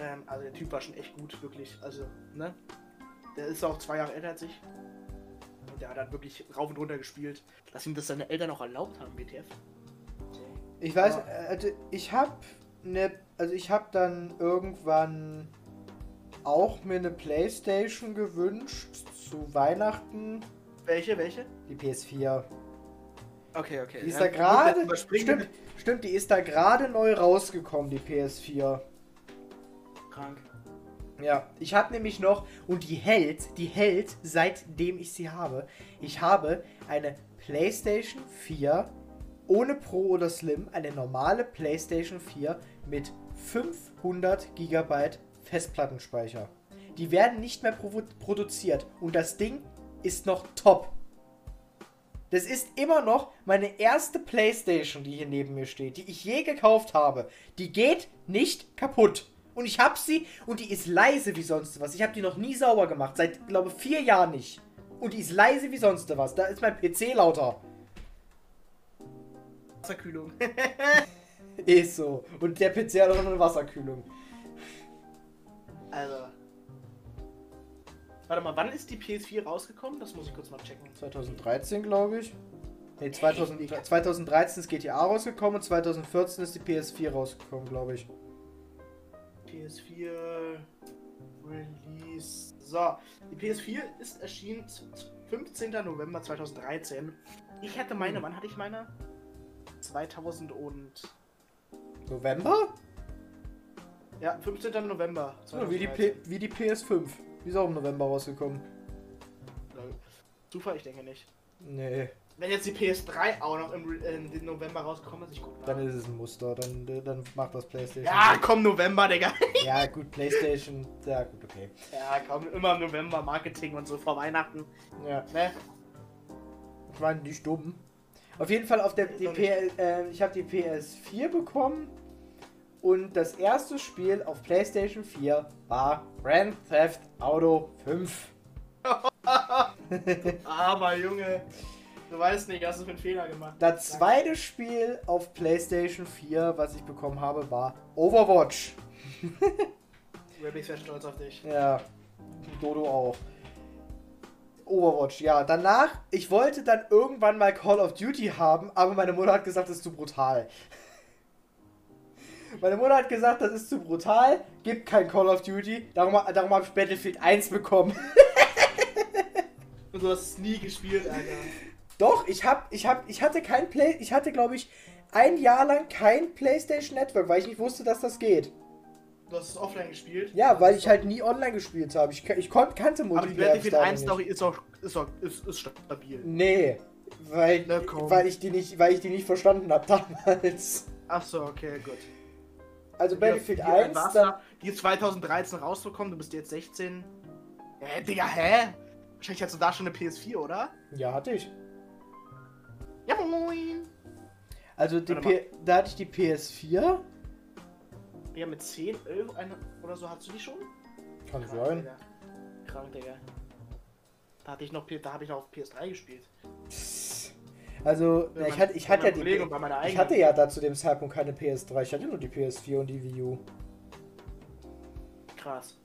[SPEAKER 2] Ähm, also der Typ war schon echt gut, wirklich. Also, ne? Der ist auch zwei Jahre älter als ich. Und der hat halt wirklich rauf und runter gespielt. Dass ihm das seine Eltern auch erlaubt haben, WTF.
[SPEAKER 1] Ich weiß, also ich habe ne, also ich habe dann irgendwann auch mir eine Playstation gewünscht zu Weihnachten,
[SPEAKER 2] Welche, welche?
[SPEAKER 1] die PS4.
[SPEAKER 2] Okay, okay.
[SPEAKER 1] Die ist
[SPEAKER 2] Ja,
[SPEAKER 1] da gerade. Stimmt, stimmt, die ist da gerade neu rausgekommen, die PS4.
[SPEAKER 2] Krank.
[SPEAKER 1] Ja, ich habe nämlich noch, und die hält, die hält, seitdem ich sie habe. Ich habe eine PlayStation 4 ohne Pro oder Slim, eine normale PlayStation 4 mit 500 GB Festplattenspeicher. Die werden nicht mehr produziert und das Ding ist noch top. Das ist immer noch meine erste PlayStation, die hier neben mir steht, die ich je gekauft habe. Die geht nicht kaputt. Und ich hab sie und die ist leise wie sonst was. Ich habe die noch nie sauber gemacht, seit glaube vier Jahren nicht. Und die ist leise wie sonst was. Da ist mein PC lauter.
[SPEAKER 2] Wasserkühlung.
[SPEAKER 1] Ist so. Und der PC hat auch noch eine Wasserkühlung.
[SPEAKER 2] also. Warte mal, wann ist die PS4 rausgekommen? Das muss ich kurz mal checken.
[SPEAKER 1] 2013, glaube ich. Ne, 2000, 2013 ist GTA rausgekommen und 2014 ist die PS4 rausgekommen, glaube ich.
[SPEAKER 2] PS4 Release. So, die PS4 ist erschienen z- z- 15. November 2013. Ich hatte meine,
[SPEAKER 1] Hm.
[SPEAKER 2] wann hatte ich meine? 2000 und.
[SPEAKER 1] November?
[SPEAKER 2] Ja, 15. November.
[SPEAKER 1] Ja, wie, die P wie die PS5. Die ist auch im November rausgekommen.
[SPEAKER 2] Zufall, ich denke nicht.
[SPEAKER 1] Nee,
[SPEAKER 2] Wenn jetzt die PS3 auch noch im, äh, im November rausgekommen ist, ich guck
[SPEAKER 1] dann ist es ein Muster. Dann, dann macht das PlayStation.
[SPEAKER 2] Ja, komm, November, Digga.
[SPEAKER 1] Ja, gut, PlayStation. Ja, gut, okay.
[SPEAKER 2] Ja, komm, immer im November Marketing und so vor Weihnachten.
[SPEAKER 1] Ja,
[SPEAKER 2] Ne?
[SPEAKER 1] ich meine, nicht dumm. Auf jeden Fall auf der die
[SPEAKER 2] Noch
[SPEAKER 1] P äh, ich habe die PS4 bekommen und das erste Spiel auf PlayStation 4 war Grand Theft Auto 5.
[SPEAKER 2] Aber Junge, du weißt nicht, was du für einen Fehler gemacht
[SPEAKER 1] Das zweite Spiel auf PlayStation 4, was ich bekommen habe, war Overwatch.
[SPEAKER 2] Ist sehr stolz auf dich.
[SPEAKER 1] Ja, Dodo auch. Overwatch, ja. Danach, ich wollte dann irgendwann mal Call of Duty haben, aber meine Mutter hat gesagt, das ist zu brutal. Meine Mutter hat gesagt, das ist zu brutal, gibt kein Call of Duty, darum, darum habe ich Battlefield 1 bekommen.
[SPEAKER 2] Und du hast es nie gespielt, Alter.
[SPEAKER 1] Doch, ich hab, ich hab, ich hatte kein Play, ich hatte glaube ich ein Jahr lang kein PlayStation Network, weil ich nicht wusste, dass das geht.
[SPEAKER 2] Du hast es offline gespielt.
[SPEAKER 1] Ja, weil ich halt nie online gespielt habe. Ich, ich kon, kannte
[SPEAKER 2] Aber die
[SPEAKER 1] Multiplayer
[SPEAKER 2] Battlefield
[SPEAKER 1] bis dahin
[SPEAKER 2] 1
[SPEAKER 1] nicht.
[SPEAKER 2] Story ist auch, ist auch ist, ist stabil.
[SPEAKER 1] Nee, weil, weil ich die nicht, weil ich die nicht verstanden habe damals.
[SPEAKER 2] Ach so, okay, gut.
[SPEAKER 1] Also Battlefield
[SPEAKER 2] Wie alt
[SPEAKER 1] 1,
[SPEAKER 2] warst
[SPEAKER 1] dann,
[SPEAKER 2] du? Die ist 2013 rausgekommen, du bist jetzt 16. Hä, Digga, hä? Wahrscheinlich hast du da schon eine PS4, oder?
[SPEAKER 1] ja hatte ich.
[SPEAKER 2] Ja, moin.
[SPEAKER 1] Also da hatte ich die PS4.
[SPEAKER 2] Ja, mit 10, 11 eine, oder so hast du die schon?
[SPEAKER 1] Kann
[SPEAKER 2] Krank,
[SPEAKER 1] sein.
[SPEAKER 2] Digga. Krank, Digga. Da hatte ich noch, da habe ich noch auf PS3 gespielt.
[SPEAKER 1] Also ja, ich hatte, ich hatte ja die ich hatte ja da zu dem Zeitpunkt keine PS3. Ich hatte nur die PS4 und die Wii U.
[SPEAKER 2] Krass.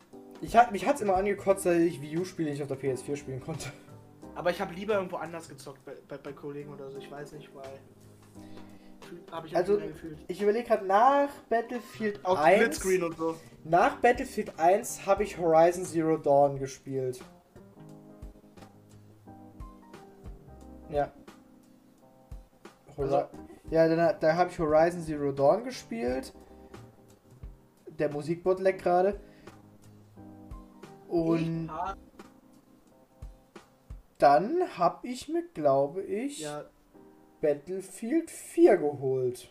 [SPEAKER 1] Ich hat, mich hat's immer angekotzt, dass ich Wii U-Spiele nicht auf der PS4 spielen konnte.
[SPEAKER 2] Aber ich habe lieber irgendwo anders gezockt, bei, bei, bei Kollegen oder so. Ich weiß nicht, weil. Habe ich
[SPEAKER 1] Also,
[SPEAKER 2] gefühlt.
[SPEAKER 1] Ich überlege gerade nach Battlefield
[SPEAKER 2] Auch
[SPEAKER 1] 1.
[SPEAKER 2] Splitscreen und so.
[SPEAKER 1] Nach Battlefield 1 habe ich Horizon Zero Dawn gespielt. Ja. Hori
[SPEAKER 2] Also-
[SPEAKER 1] ja, dann, da habe ich Horizon Zero Dawn gespielt. Der Musikbot leckt gerade. Und dann habe ich mir, glaube ich,
[SPEAKER 2] ja,
[SPEAKER 1] Battlefield 4 geholt.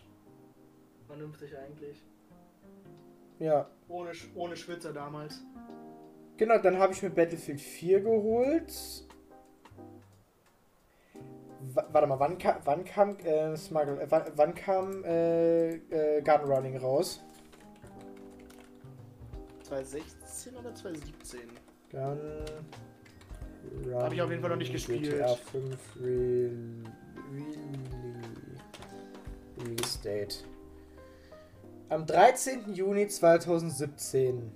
[SPEAKER 2] vernünftig eigentlich.
[SPEAKER 1] Ja.
[SPEAKER 2] Ohne, ohne Schwitzer damals.
[SPEAKER 1] Genau, dann habe ich mir Battlefield 4 geholt. W warte mal, wann, ka wann kam äh, Smuggle, äh, wann, wann kam äh, äh, Gun Running raus?
[SPEAKER 2] 2016 oder 2017?
[SPEAKER 1] Gun Running.
[SPEAKER 2] Hab ich auf jeden Fall noch nicht gespielt.
[SPEAKER 1] GTA 5 Re Re Release Date. Am 13. Juni 2017.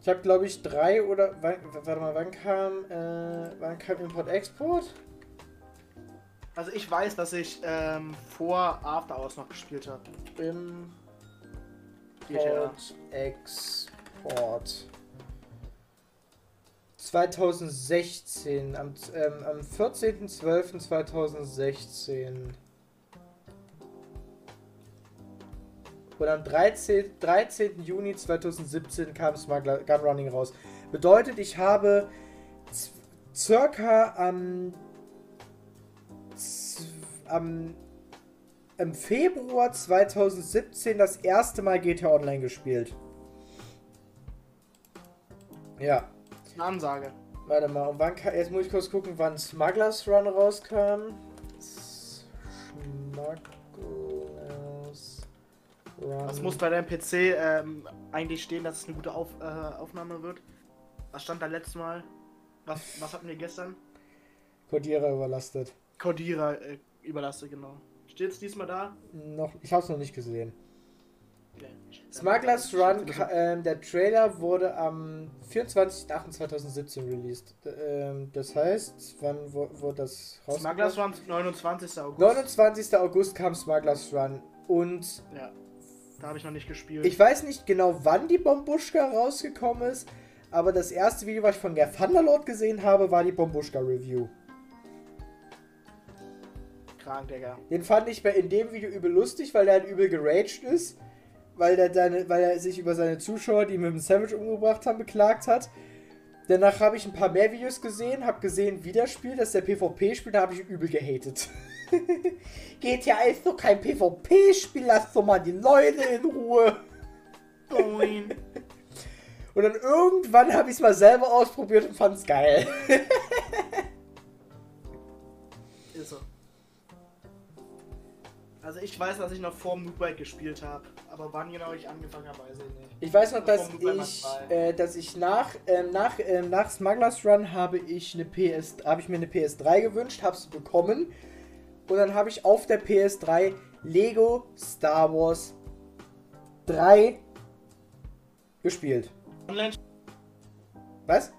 [SPEAKER 1] Ich habe glaube ich drei oder warte mal, wann kam äh, wann kam Import Export?
[SPEAKER 2] Also ich weiß, dass ich ähm, vor After Hours noch gespielt habe.
[SPEAKER 1] Import Export 2016. Am, ähm, am 14.12.2016. Und am 13, 13. Juni 2017 kam Smuggler Gun Running raus. Bedeutet, ich habe circa am, am im Februar 2017 das erste Mal GTA Online gespielt. Ja,
[SPEAKER 2] ist eine Ansage.
[SPEAKER 1] warte mal, und wann jetzt muss ich kurz gucken, wann Smugglers Run rauskam. Smugglers Run.
[SPEAKER 2] Was muss bei deinem PC ähm, eigentlich stehen, dass es eine gute Auf, äh, Aufnahme wird? Was stand da letztes Mal? Was, was hatten wir gestern?
[SPEAKER 1] Codierer überlastet.
[SPEAKER 2] Cordira äh, überlastet, genau. Steht es diesmal da?
[SPEAKER 1] Noch, ich hab's noch nicht gesehen. Smugglers Run, ähm, der Trailer wurde am 24.08.2017 released. Ähm, das heißt, wann wurde das
[SPEAKER 2] Smugglers Run 29. August.
[SPEAKER 1] 29. August kam Smugglers Run. Und
[SPEAKER 2] Ja. Da habe ich noch nicht gespielt.
[SPEAKER 1] ich weiß nicht genau, wann die Bombuschka rausgekommen ist, aber das erste Video, was ich von der Thunderlord gesehen habe, war die Bombuschka Review.
[SPEAKER 2] Krank, Digga.
[SPEAKER 1] Den fand ich bei in dem Video übel lustig, weil der halt übel geraged ist. Weil, der deine, weil er sich über seine Zuschauer, die mit dem Savage umgebracht haben, beklagt hat. Danach habe ich ein paar mehr Videos gesehen, habe gesehen, wie der spielt, dass der PvP spielt, da habe ich ihn übel gehatet. GTA ist doch kein PvP-Spiel, lass doch mal die Leute in Ruhe.
[SPEAKER 2] Moin.
[SPEAKER 1] Und dann irgendwann habe ich es mal selber ausprobiert und fand es geil.
[SPEAKER 2] Ist so. Also ich weiß, dass ich noch vor dem Noobike gespielt habe. Aber wann genau ich angefangen habe, weiß ich nicht.
[SPEAKER 1] Ich weiß noch, dass ich, äh, dass ich nach, ähm, nach, ähm, nach Smugglers Run habe ich eine PS, habe ich mir eine PS3 gewünscht, habe sie bekommen und dann habe ich auf der PS3 Lego Star Wars 3 gespielt.
[SPEAKER 2] Online
[SPEAKER 1] Was?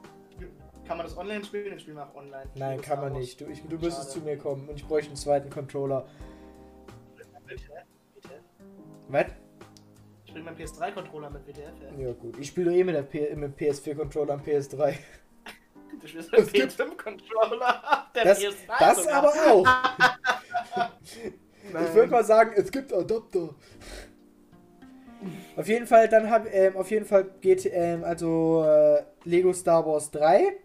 [SPEAKER 2] kann man das online spielen? Ich spiele nach online. Ich
[SPEAKER 1] Nein, kann man nicht. Du, ich, du müsstest zu mir kommen und ich bräuchte einen zweiten Controller.
[SPEAKER 2] Bitte, bitte.
[SPEAKER 1] Was?
[SPEAKER 2] Ich bringe meinen PS3-Controller mit WDF. Ja.
[SPEAKER 1] Ja gut. Ich spiele eh mit, der P mit dem PS4-Controller am PS3.
[SPEAKER 2] Du spielst mit
[SPEAKER 1] Es gibt-
[SPEAKER 2] dem PS5-Controller. Der
[SPEAKER 1] Das,
[SPEAKER 2] PS3
[SPEAKER 1] das
[SPEAKER 2] sogar.
[SPEAKER 1] aber auch.
[SPEAKER 2] Nein.
[SPEAKER 1] Ich würde mal sagen, es gibt Adapter. Auf jeden Fall, dann hab, ähm, auf jeden Fall geht ähm, also äh, Lego Star Wars 3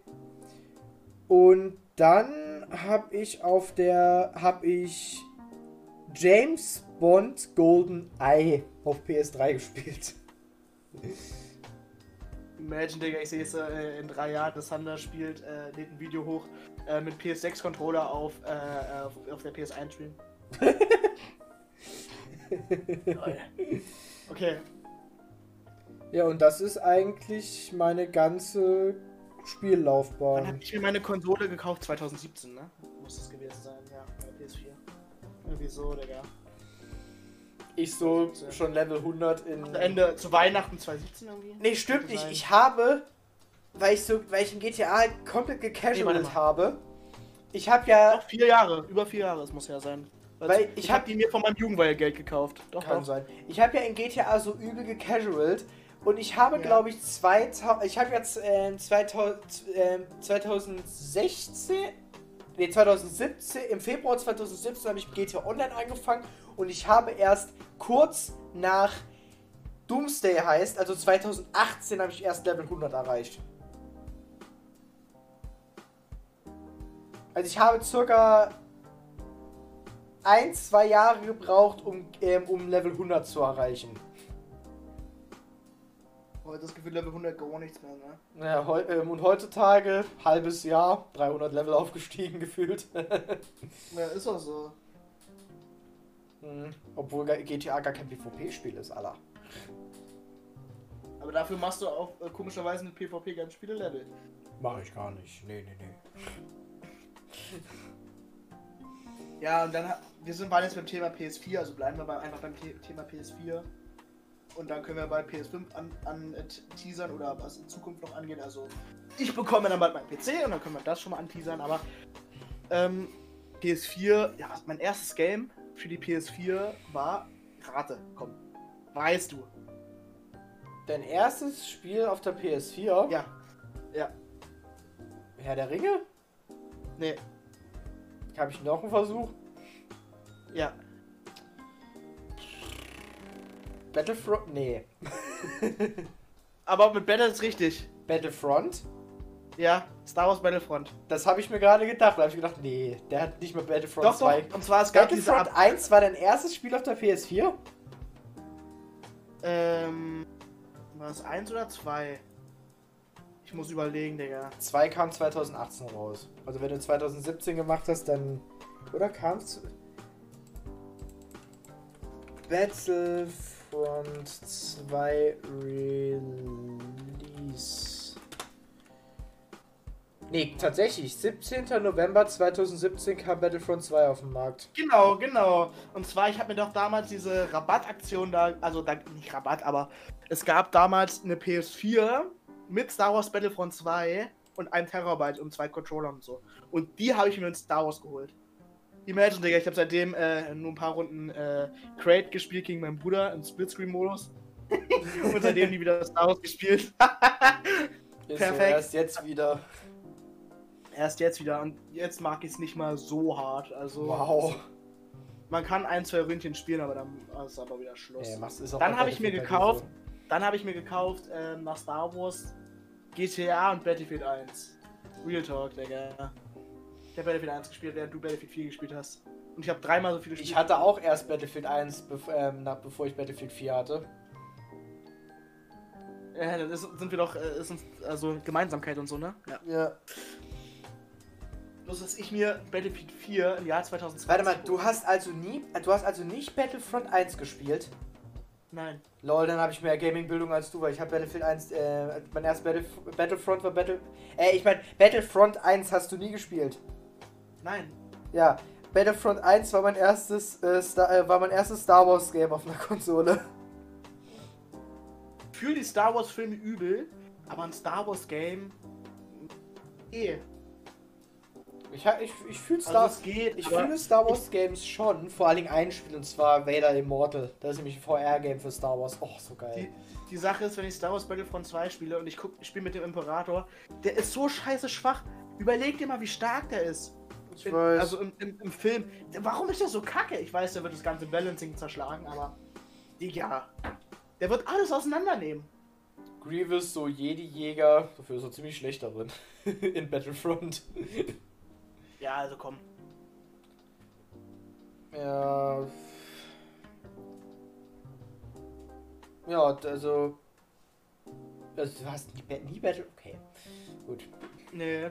[SPEAKER 1] und dann habe ich auf der habe ich James Bond Golden Eye auf PS3 gespielt.
[SPEAKER 2] Imagine, Digga, ich sehe es äh, in drei Jahren, das Thunder spielt, äh, lädt ein Video hoch äh, mit PS6-Controller auf, äh, auf, auf der PS1 spielen. okay,
[SPEAKER 1] Ja, und das ist eigentlich meine ganze Spiellaufbahn.
[SPEAKER 2] habe ich mir meine Konsole gekauft? 2017, ne? Muss das gewesen sein, ja, bei PS4. Irgendwie so, Digga.
[SPEAKER 1] Ich so schon Level 100 in
[SPEAKER 2] Zu Ende, zu Weihnachten 2017 irgendwie?
[SPEAKER 1] Nee, stimmt nicht. Ich habe, weil ich so, weil ich in GTA halt komplett
[SPEAKER 2] Nee,
[SPEAKER 1] gecasualt
[SPEAKER 2] mal.
[SPEAKER 1] habe. Ich habe ja.
[SPEAKER 2] Doch, vier Jahre, über vier Jahre, es muss ja sein.
[SPEAKER 1] Weil
[SPEAKER 2] ich
[SPEAKER 1] ich
[SPEAKER 2] habe
[SPEAKER 1] hab-
[SPEAKER 2] die mir von meinem Jugendweihgeld gekauft. Doch,
[SPEAKER 1] Kann
[SPEAKER 2] doch.
[SPEAKER 1] sein. Ich habe ja in GTA so übel gecasualt. Und ich habe,
[SPEAKER 2] Ja.
[SPEAKER 1] glaube ich, 2000, ich habe jetzt ähm, 2000, ähm, 2016, nee, 2017, im Februar 2017 habe ich GTA Online angefangen und ich habe erst kurz nach Doomsday heißt, also 2018 habe ich erst Level 100 erreicht. Also ich habe circa ein, zwei Jahre gebraucht, um, ähm, um Level 100 zu erreichen.
[SPEAKER 2] Heute das Gefühl, Level 100 gar nichts mehr, ne?
[SPEAKER 1] Ja, heu ähm, und heutzutage, halbes Jahr, 300 Level aufgestiegen gefühlt.
[SPEAKER 2] Ja, ist auch so.
[SPEAKER 1] Hm, Obwohl GTA gar kein PvP-Spiel ist, Alter.
[SPEAKER 2] Aber dafür machst du auch äh, komischerweise mit PvP ganz viele Level.
[SPEAKER 1] Mach ich gar nicht. Nee, nee, nee.
[SPEAKER 2] Ja, und dann, wir sind bald jetzt beim Thema PS4, also bleiben wir bei, einfach beim The Thema PS4. Und dann können wir bald PS5 an, an äh, teasern oder was in Zukunft noch angeht. Also, ich bekomme dann bald meinen PC und dann können wir das schon mal anteasern. Aber ähm, PS4, ja, mein erstes Game für die PS4 war Rate. Komm, weißt du.
[SPEAKER 1] Dein erstes Spiel auf der PS4?
[SPEAKER 2] Ja, ja.
[SPEAKER 1] Herr der Ringe?
[SPEAKER 2] Nee,
[SPEAKER 1] Habe ich noch einen Versuch?
[SPEAKER 2] ja.
[SPEAKER 1] Battlefront? Nee.
[SPEAKER 2] Aber mit Battle ist richtig.
[SPEAKER 1] Battlefront?
[SPEAKER 2] Ja, Star Wars Battlefront.
[SPEAKER 1] Das habe ich mir gerade gedacht. Da habe ich gedacht, nee, der hat nicht mal Battlefront
[SPEAKER 2] Doch,
[SPEAKER 1] 2.
[SPEAKER 2] doch. Und zwar, es gab diese
[SPEAKER 1] Battlefront
[SPEAKER 2] Ab
[SPEAKER 1] 1 war dein erstes Spiel auf der PS4?
[SPEAKER 2] Ähm, war es 1 oder 2? Ich muss überlegen, Digga.
[SPEAKER 1] 2 kam 2018 raus. Also wenn du 2017 gemacht hast, dann... Oder kam's... Battlefront 2 Release. Nee, tatsächlich. 17. November 2017 kam Battlefront 2 auf den Markt.
[SPEAKER 2] Genau, genau. Und zwar, ich habe mir doch damals diese Rabattaktion da, also da, nicht Rabatt, aber es gab damals eine PS4 mit Star Wars Battlefront 2 und einem Terabyte und zwei Controllern und so. Und die habe ich mir in Star Wars geholt. Imagine, Digga, ich habe seitdem äh, nur ein paar Runden äh, Crate gespielt gegen meinen Bruder im Splitscreen-Modus. und seitdem nie wieder Star Wars gespielt. Perfekt.
[SPEAKER 1] So erst jetzt wieder.
[SPEAKER 2] Erst jetzt wieder und jetzt mag ich es nicht mal so hart. Also
[SPEAKER 1] Wow.
[SPEAKER 2] man kann ein, zwei Ründchen spielen, aber dann ist aber wieder Schluss.
[SPEAKER 1] Auch
[SPEAKER 2] Dann habe ich mir gekauft, dann habe ich mir gekauft ähm, nach Star Wars GTA und Battlefield 1. Real Talk, Digga. Ich habe Battlefield 1 gespielt, während du Battlefield 4 gespielt hast. Und ich habe dreimal so viele. Spiele.
[SPEAKER 1] Ich hatte auch erst Battlefield 1, bev ähm, nach, bevor ich Battlefield 4 hatte.
[SPEAKER 2] Ja, dann ist, sind wir doch, äh, ist uns, also Gemeinsamkeit und so, ne? Ja.
[SPEAKER 1] Ja.
[SPEAKER 2] Bloß, dass ich mir Battlefield 4 im Jahr 2020.
[SPEAKER 1] Warte mal, du hast also nie, du hast also nicht Battlefront 1 gespielt?
[SPEAKER 2] Nein.
[SPEAKER 1] Lol, dann habe ich mehr Gaming-Bildung als du, weil ich habe Battlefield 1, äh, mein erstes Battle, Battlefront war Battle, äh, ich meine, Battlefront 1 hast du nie gespielt.
[SPEAKER 2] Nein.
[SPEAKER 1] Ja, Battlefront 1 war mein erstes, äh, Star, äh, war mein erstes Star Wars Game auf einer Konsole.
[SPEAKER 2] Für die Star Wars Filme übel, aber ein Star Wars Game. Eh.
[SPEAKER 1] Ich, ich, ich fühle
[SPEAKER 2] Also
[SPEAKER 1] Star,
[SPEAKER 2] es geht.
[SPEAKER 1] ich fühle Star Wars Games schon, vor allen Dingen ein Spiel und zwar Vader Immortal. Das ist nämlich ein VR-Game für Star Wars. Oh, so geil.
[SPEAKER 2] Die, die Sache ist, wenn ich Star Wars Battlefront 2 spiele und ich guck, ich spiele mit dem Imperator, der ist so scheiße schwach. Überleg dir mal, wie stark der ist.
[SPEAKER 1] Ich
[SPEAKER 2] In,
[SPEAKER 1] weiß.
[SPEAKER 2] also im, im, im Film. Warum ist der so kacke? Ich weiß, der wird das ganze Balancing zerschlagen, aber. Digga. Der wird alles auseinandernehmen.
[SPEAKER 1] Grievous, so Jedi-Jäger, dafür ist er ziemlich schlecht darin. In Battlefront.
[SPEAKER 2] Ja, also komm.
[SPEAKER 1] Ja. Ja, also. Also, du hast nie, nie Battle. Okay. Gut.
[SPEAKER 2] Nee.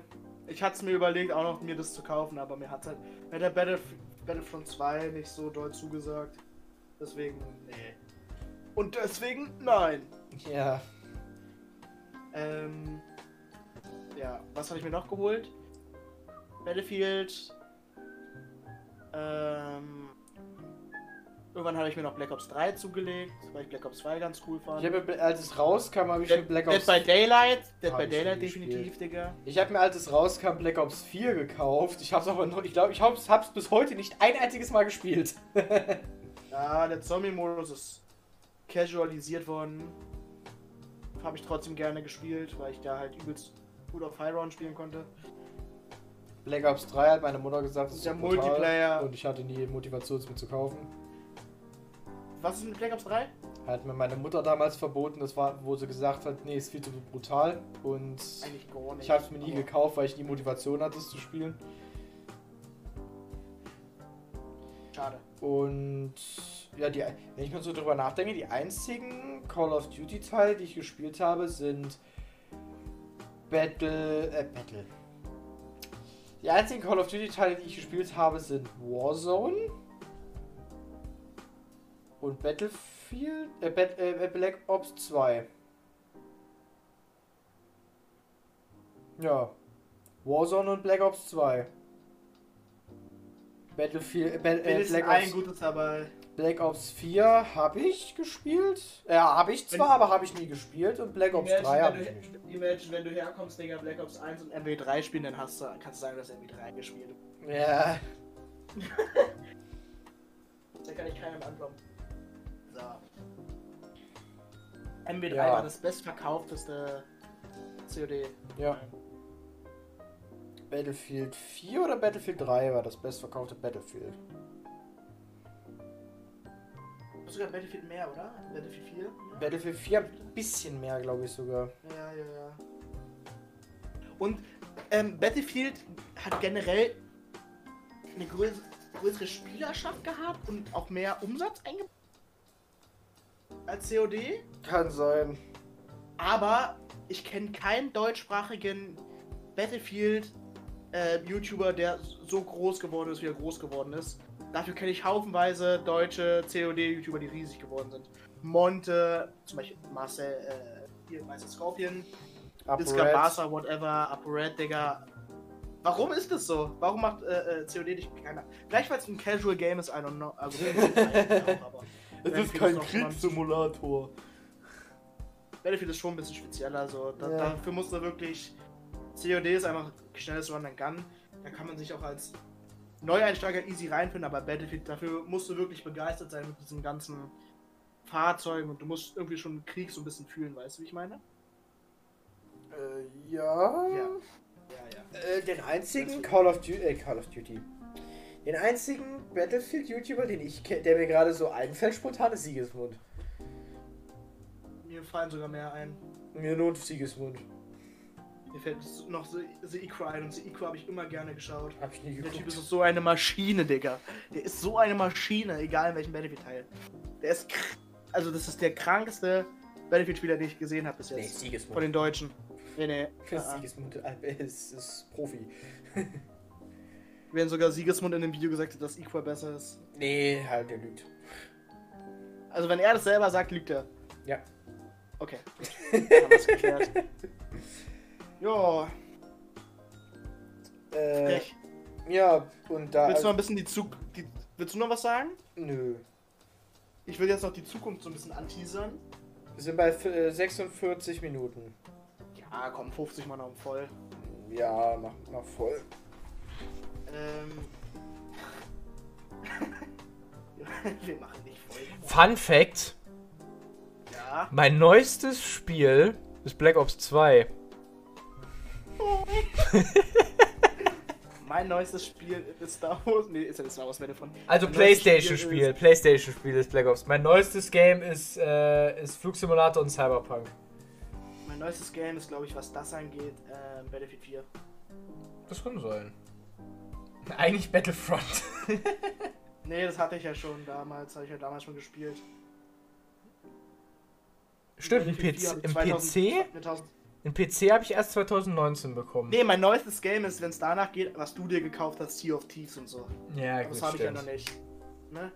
[SPEAKER 2] Ich hatte es mir überlegt, auch noch mir das zu kaufen, aber mir hat halt bei der Battlef Battlefront 2 nicht so doll zugesagt. Deswegen, nee. Und deswegen, nein.
[SPEAKER 1] Ja.
[SPEAKER 2] Ähm, ja, was habe ich mir noch geholt? Battlefield. Ähm, irgendwann habe ich mir noch Black Ops 3 zugelegt, weil ich Black Ops 2 ganz cool fand.
[SPEAKER 1] Ich habe, mir- als es rauskam, habe ich mir
[SPEAKER 2] Dead,
[SPEAKER 1] Black
[SPEAKER 2] Dead
[SPEAKER 1] Ops.
[SPEAKER 2] by Daylight, Dead by Daylight
[SPEAKER 1] nie gespielt.
[SPEAKER 2] definitiv, Digga.
[SPEAKER 1] Ich habe mir, als es rauskam, Black Ops 4 gekauft. Ich habe es aber noch. Ich glaube, ich hab's, hab's bis heute nicht ein einziges Mal gespielt.
[SPEAKER 2] Ja, der Zombie-Modus ist casualisiert worden. Habe ich trotzdem gerne gespielt, weil ich da halt übelst gut auf High Round spielen konnte.
[SPEAKER 1] Black Ops 3 hat meine Mutter gesagt, das ist
[SPEAKER 2] Der. Multiplayer.
[SPEAKER 1] Und ich hatte nie Motivation, es mir zu kaufen.
[SPEAKER 2] Was ist mit Black Ops 3?
[SPEAKER 1] Hat mir meine Mutter damals verboten, das war, wo sie gesagt hat, nee, ist viel zu brutal. Und
[SPEAKER 2] Eigentlich gar nicht.
[SPEAKER 1] ich habe es mir nie gekauft, weil ich nie Motivation hatte, es zu spielen.
[SPEAKER 2] Schade.
[SPEAKER 1] Und ja, die, wenn ich mal so drüber nachdenke, die einzigen Call of Duty Teile, die ich gespielt habe, sind Battle, äh, Battle. Die einzigen Call of Duty Teile, die ich gespielt habe, sind Warzone und Battlefield, äh, Bat, äh, Black Ops 2. Ja. Warzone und Black Ops 2. Battlefield, äh, Ba- äh, Black
[SPEAKER 2] ein
[SPEAKER 1] Ops
[SPEAKER 2] gutes dabei.
[SPEAKER 1] Black Ops 4 habe ich gespielt. Ja, habe ich zwar,
[SPEAKER 2] Wenn-
[SPEAKER 1] aber habe ich nie gespielt. Und Black Ops 3 habe ich nicht.
[SPEAKER 2] imagine, wenn du herkommst, Digga, Black Ops 1 und MW3 spielen, dann hast du, kannst du sagen, dass MW3 gespielt.
[SPEAKER 1] Ja.
[SPEAKER 2] Da kann ich keinem ankommen. So. MW3
[SPEAKER 1] Ja.
[SPEAKER 2] war das bestverkaufteste COD.
[SPEAKER 1] Ja.
[SPEAKER 3] Battlefield 4 oder Battlefield 3 war das bestverkaufte Battlefield?
[SPEAKER 2] Sogar Battlefield mehr, oder? Battlefield 4? Ja.
[SPEAKER 3] Battlefield 4 ein bisschen mehr, glaube ich sogar.
[SPEAKER 2] Ja, ja, ja. Und ähm, Battlefield hat generell eine größ größere Spielerschaft gehabt und auch mehr Umsatz eingebaut als COD.
[SPEAKER 3] Kann sein.
[SPEAKER 2] Aber ich kenne keinen deutschsprachigen Battlefield-YouTuber, der so groß geworden ist, wie er groß geworden ist. Dafür kenne ich haufenweise deutsche COD-YouTuber, die riesig geworden sind. Monte, zum Beispiel Marcel, äh, hier, Marcel Scorpion, Disca Barca, whatever, ApoRed, Digga. Warum ist das so? Warum macht äh, äh, COD nicht keiner? Vielleicht weil es ein Casual Game ist, I don't know. Also, aber
[SPEAKER 3] Es ist kein Kriegssimulator.
[SPEAKER 2] Battlefield ist schon ein bisschen spezieller, so. Da,
[SPEAKER 3] Ja.
[SPEAKER 2] Dafür musst du wirklich. COD ist einfach schnelles Run and Gun. Da kann man sich auch als Neueinsteiger easy reinfinden, aber Battlefield, dafür musst du wirklich begeistert sein mit diesen ganzen Fahrzeugen und du musst irgendwie schon Krieg so ein bisschen fühlen, weißt du, wie ich meine?
[SPEAKER 3] Äh, ja.
[SPEAKER 2] Ja. Ja, ja.
[SPEAKER 3] Äh, den einzigen Call of Duty, äh, Call of Duty. Den einzigen Battlefield-YouTuber, den ich kenne, der mir gerade so einfällt, spontan ist Siegesmund.
[SPEAKER 2] Mir fallen sogar mehr ein.
[SPEAKER 3] Mir nur Siegesmund.
[SPEAKER 2] Mir fällt noch The, The Equal ein und The Equal habe ich immer gerne geschaut.
[SPEAKER 3] Hab ich nie
[SPEAKER 2] Der Typ
[SPEAKER 3] geguckt.
[SPEAKER 2] ist so eine Maschine, Digga. Der ist so eine Maschine, egal in welchem Battlefield-Teil. Der ist. kr- Also, das ist der krankeste Battlefield-Spieler, den ich gesehen habe bis
[SPEAKER 3] Nee,
[SPEAKER 2] jetzt.
[SPEAKER 3] Siegesmund.
[SPEAKER 2] Von den Deutschen. Nee, nee. Ah, ah.
[SPEAKER 3] Siegesmund äh, ist, ist Profi.
[SPEAKER 2] Wenn sogar Siegesmund in dem Video gesagt hat, dass Equal besser ist.
[SPEAKER 3] Nee, halt, der lügt.
[SPEAKER 2] Also, wenn er das selber sagt, lügt er.
[SPEAKER 3] Ja.
[SPEAKER 2] Okay. Haben wir's geklärt. Jo,
[SPEAKER 3] Äh,
[SPEAKER 2] frech.
[SPEAKER 3] ja, und da.
[SPEAKER 2] Willst du noch ein bisschen die Zug. Die, willst du noch was sagen?
[SPEAKER 3] Nö.
[SPEAKER 2] Ich will jetzt noch die Zukunft so ein bisschen anteasern.
[SPEAKER 3] Wir sind bei äh, 46 Minuten.
[SPEAKER 2] Ja, komm, 50 Mal noch voll.
[SPEAKER 3] Ja, mach, mach voll.
[SPEAKER 2] Ähm. Wir machen nicht voll.
[SPEAKER 1] Fun Fact:
[SPEAKER 2] Ja.
[SPEAKER 1] Mein neuestes Spiel ist Black Ops 2.
[SPEAKER 2] Mein neuestes Spiel ist Star Wars. Nee, ist ja das Star Wars Battlefront.
[SPEAKER 1] Also
[SPEAKER 2] Mein neuestes
[SPEAKER 1] PlayStation-Spiel.
[SPEAKER 2] ist-
[SPEAKER 1] PlayStation-Spiel ist Black Ops. Mein neuestes Game ist, äh, ist Flugsimulator und Cyberpunk.
[SPEAKER 2] Mein neuestes Game ist, glaube ich, was das angeht, ähm, Battlefield 4.
[SPEAKER 1] Das kann sein. Eigentlich Battlefront.
[SPEAKER 2] Nee, das hatte ich ja schon damals. Habe ich ja damals schon gespielt.
[SPEAKER 1] Stimmt, im
[SPEAKER 2] Battlefield 4
[SPEAKER 1] PC, im
[SPEAKER 2] 2000
[SPEAKER 1] PC,
[SPEAKER 2] 2000
[SPEAKER 1] im PC habe ich erst 2019 bekommen.
[SPEAKER 2] Nee, mein neuestes Game ist, wenn es danach geht, was du dir gekauft hast, Sea of Thieves und so.
[SPEAKER 1] Ja,
[SPEAKER 2] Aber
[SPEAKER 1] gut,
[SPEAKER 2] das habe ich ja noch nicht. Ne?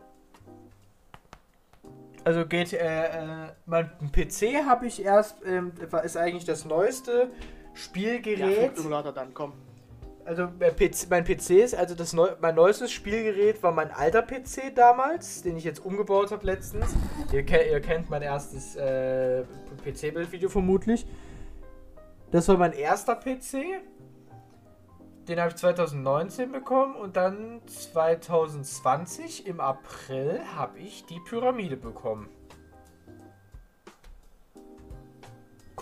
[SPEAKER 1] Also geht, äh, äh, mein PC habe ich erst, ähm, ist eigentlich das neueste
[SPEAKER 2] Ja,
[SPEAKER 1] Spielgerät.
[SPEAKER 2] Flugsimulator dann, komm.
[SPEAKER 1] Also mein PC, mein PC ist, also das neu, mein neuestes Spielgerät war mein alter PC damals, den ich jetzt umgebaut habe letztens. Ihr, ihr kennt mein erstes äh, PC-Bildvideo vermutlich. Das war mein erster PC. Den habe ich 2019 bekommen und dann 2020 im April habe ich die Pyramide bekommen.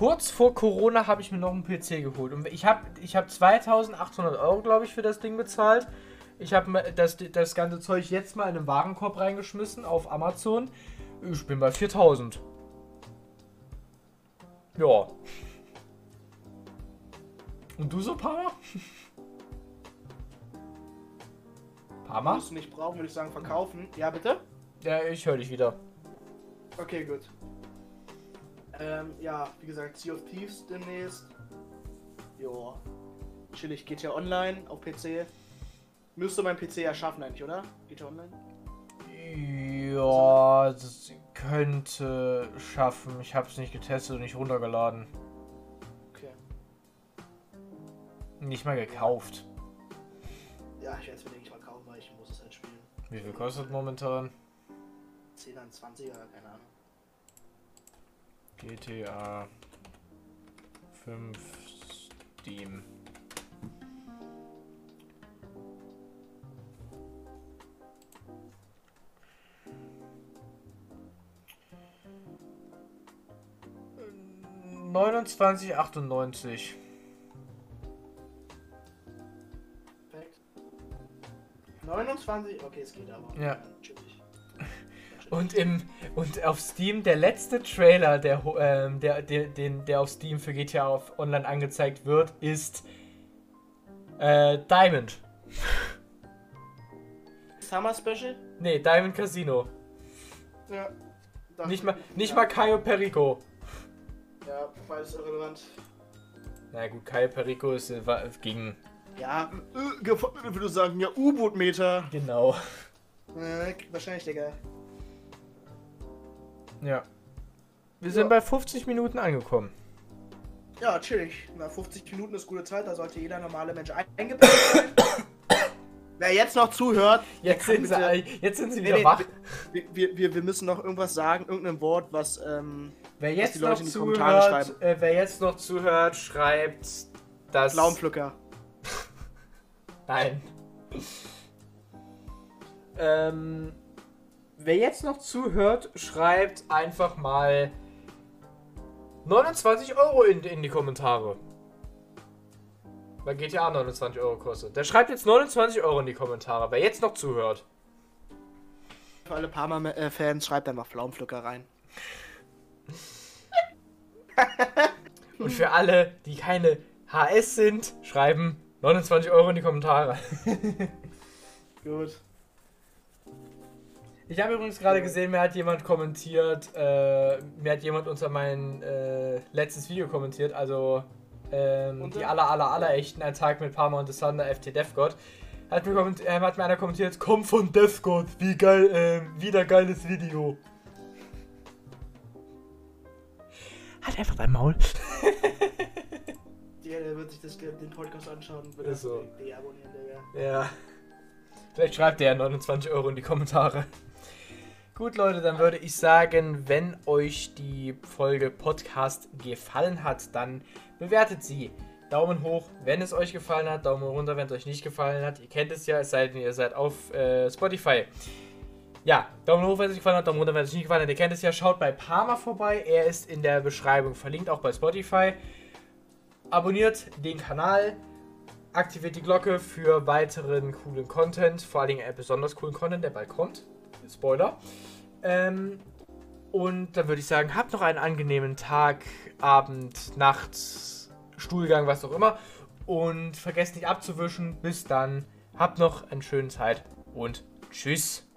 [SPEAKER 1] Kurz vor Corona habe ich mir noch einen PC geholt. Und ich habe ich hab 2800 Euro, glaube ich, für das Ding bezahlt. Ich habe das, das ganze Zeug jetzt mal in einen Warenkorb reingeschmissen auf Amazon. Ich bin bei 4000. Ja. Und du so, Pama? Pama?
[SPEAKER 2] Musst du nicht brauchen, würde ich sagen, verkaufen. Ja, bitte?
[SPEAKER 1] Ja, ich höre dich wieder.
[SPEAKER 2] Okay, gut. Ähm, ja, wie gesagt, Sea of Thieves demnächst. Joa. Chillig, geht ja online auf PC. Müsste mein PC ja schaffen eigentlich, oder? Geht ja online?
[SPEAKER 1] Ja, das könnte schaffen. Ich habe es nicht getestet und nicht runtergeladen.
[SPEAKER 2] Okay.
[SPEAKER 1] Nicht mal gekauft.
[SPEAKER 2] Ja, ich werde es mir denke ich mal kaufen, weil ich muss es halt spielen.
[SPEAKER 1] Wie viel kostet momentan?
[SPEAKER 2] 10 an 20er, keine Ahnung.
[SPEAKER 1] GTA 5 Steam. Neunundzwanzig achtundneunzig.
[SPEAKER 2] 29, okay, es geht aber.
[SPEAKER 1] Ja.
[SPEAKER 2] Natürlich.
[SPEAKER 1] Und im und auf Steam der letzte Trailer, der ho- ähm, der, der, den, der auf Steam für GTA auf online angezeigt wird, ist äh, Diamond.
[SPEAKER 2] Summer Special?
[SPEAKER 1] Nee, Diamond Casino.
[SPEAKER 2] Ja.
[SPEAKER 1] Nicht mal,
[SPEAKER 2] ich,
[SPEAKER 1] nicht
[SPEAKER 2] ja.
[SPEAKER 1] mal Cayo Perico.
[SPEAKER 2] Ja, beides irrelevant.
[SPEAKER 1] Na gut, Cayo Perico ist äh, war- gegen.
[SPEAKER 2] Ja, äh, würde sagen, ja, U-Boot-Meter.
[SPEAKER 1] Genau.
[SPEAKER 2] Äh, wahrscheinlich, Digga.
[SPEAKER 1] Ja. Wir sind
[SPEAKER 2] Ja.
[SPEAKER 1] bei 50 Minuten angekommen.
[SPEAKER 2] Ja, chillig. Na, 50 Minuten ist gute Zeit, da sollte jeder normale Mensch ein- eingepackt sein. Wer jetzt noch zuhört,
[SPEAKER 1] Jetzt sind, sie,
[SPEAKER 2] bitte-
[SPEAKER 1] jetzt sind sie
[SPEAKER 2] Nee,
[SPEAKER 1] wieder
[SPEAKER 2] nee,
[SPEAKER 1] wach.
[SPEAKER 2] Wir, wir, wir, wir müssen noch irgendwas sagen, irgendein Wort, was, ähm,
[SPEAKER 1] Wer
[SPEAKER 2] die
[SPEAKER 1] jetzt
[SPEAKER 2] Leute
[SPEAKER 1] noch
[SPEAKER 2] in die Kommentare
[SPEAKER 1] zuhört, äh, wer jetzt noch zuhört, schreibt das.
[SPEAKER 2] Pflaumenpflücker.
[SPEAKER 1] Nein. ähm, wer jetzt noch zuhört, schreibt einfach mal 29 Euro in, in die Kommentare. Weil GTA 29 Euro kostet. Der schreibt jetzt 29 Euro in die Kommentare, wer jetzt noch zuhört.
[SPEAKER 2] Für alle Parma-Fans, schreibt einfach Pflaumenpflücker rein.
[SPEAKER 1] Und für alle, die keine HS sind, schreiben 29 Euro in die Kommentare.
[SPEAKER 2] Gut.
[SPEAKER 1] Ich habe übrigens gerade gesehen, mir hat jemand kommentiert, äh, mir hat jemand unter mein äh, letztes Video kommentiert, also ähm, die aller aller aller echten, ein Tag mit Parma und the Thunder, FT Death God. Hat mir, äh, hat mir einer kommentiert, komm von Death God, wie geil, ähm, wieder geiles Video. Halt einfach dein Maul.
[SPEAKER 2] Der, der wird sich das, den Podcast anschauen und wird
[SPEAKER 1] Ist so.
[SPEAKER 2] deabonnieren, Digga.
[SPEAKER 1] Ja. Vielleicht schreibt er 29 Euro in die Kommentare. Gut, Leute, dann würde ich sagen, wenn euch die Folge Podcast gefallen hat, dann bewertet sie. Daumen hoch, wenn es euch gefallen hat, Daumen runter, wenn es euch nicht gefallen hat. Ihr kennt es ja, es sei denn, ihr seid auf äh, Spotify. Ja, Daumen hoch, wenn es euch gefallen hat, Daumen runter, wenn es euch nicht gefallen hat. Ihr kennt es ja, schaut bei Parma vorbei. Er ist in der Beschreibung verlinkt, auch bei Spotify. Abonniert den Kanal, aktiviert die Glocke für weiteren coolen Content, vor Dingen äh, besonders coolen Content, der bald kommt. Spoiler. Ähm, und dann würde ich sagen, habt noch einen angenehmen Tag, Abend, Nacht, Stuhlgang, was auch immer. Und vergesst nicht abzuwischen. Bis dann. Habt noch eine schöne Zeit und tschüss.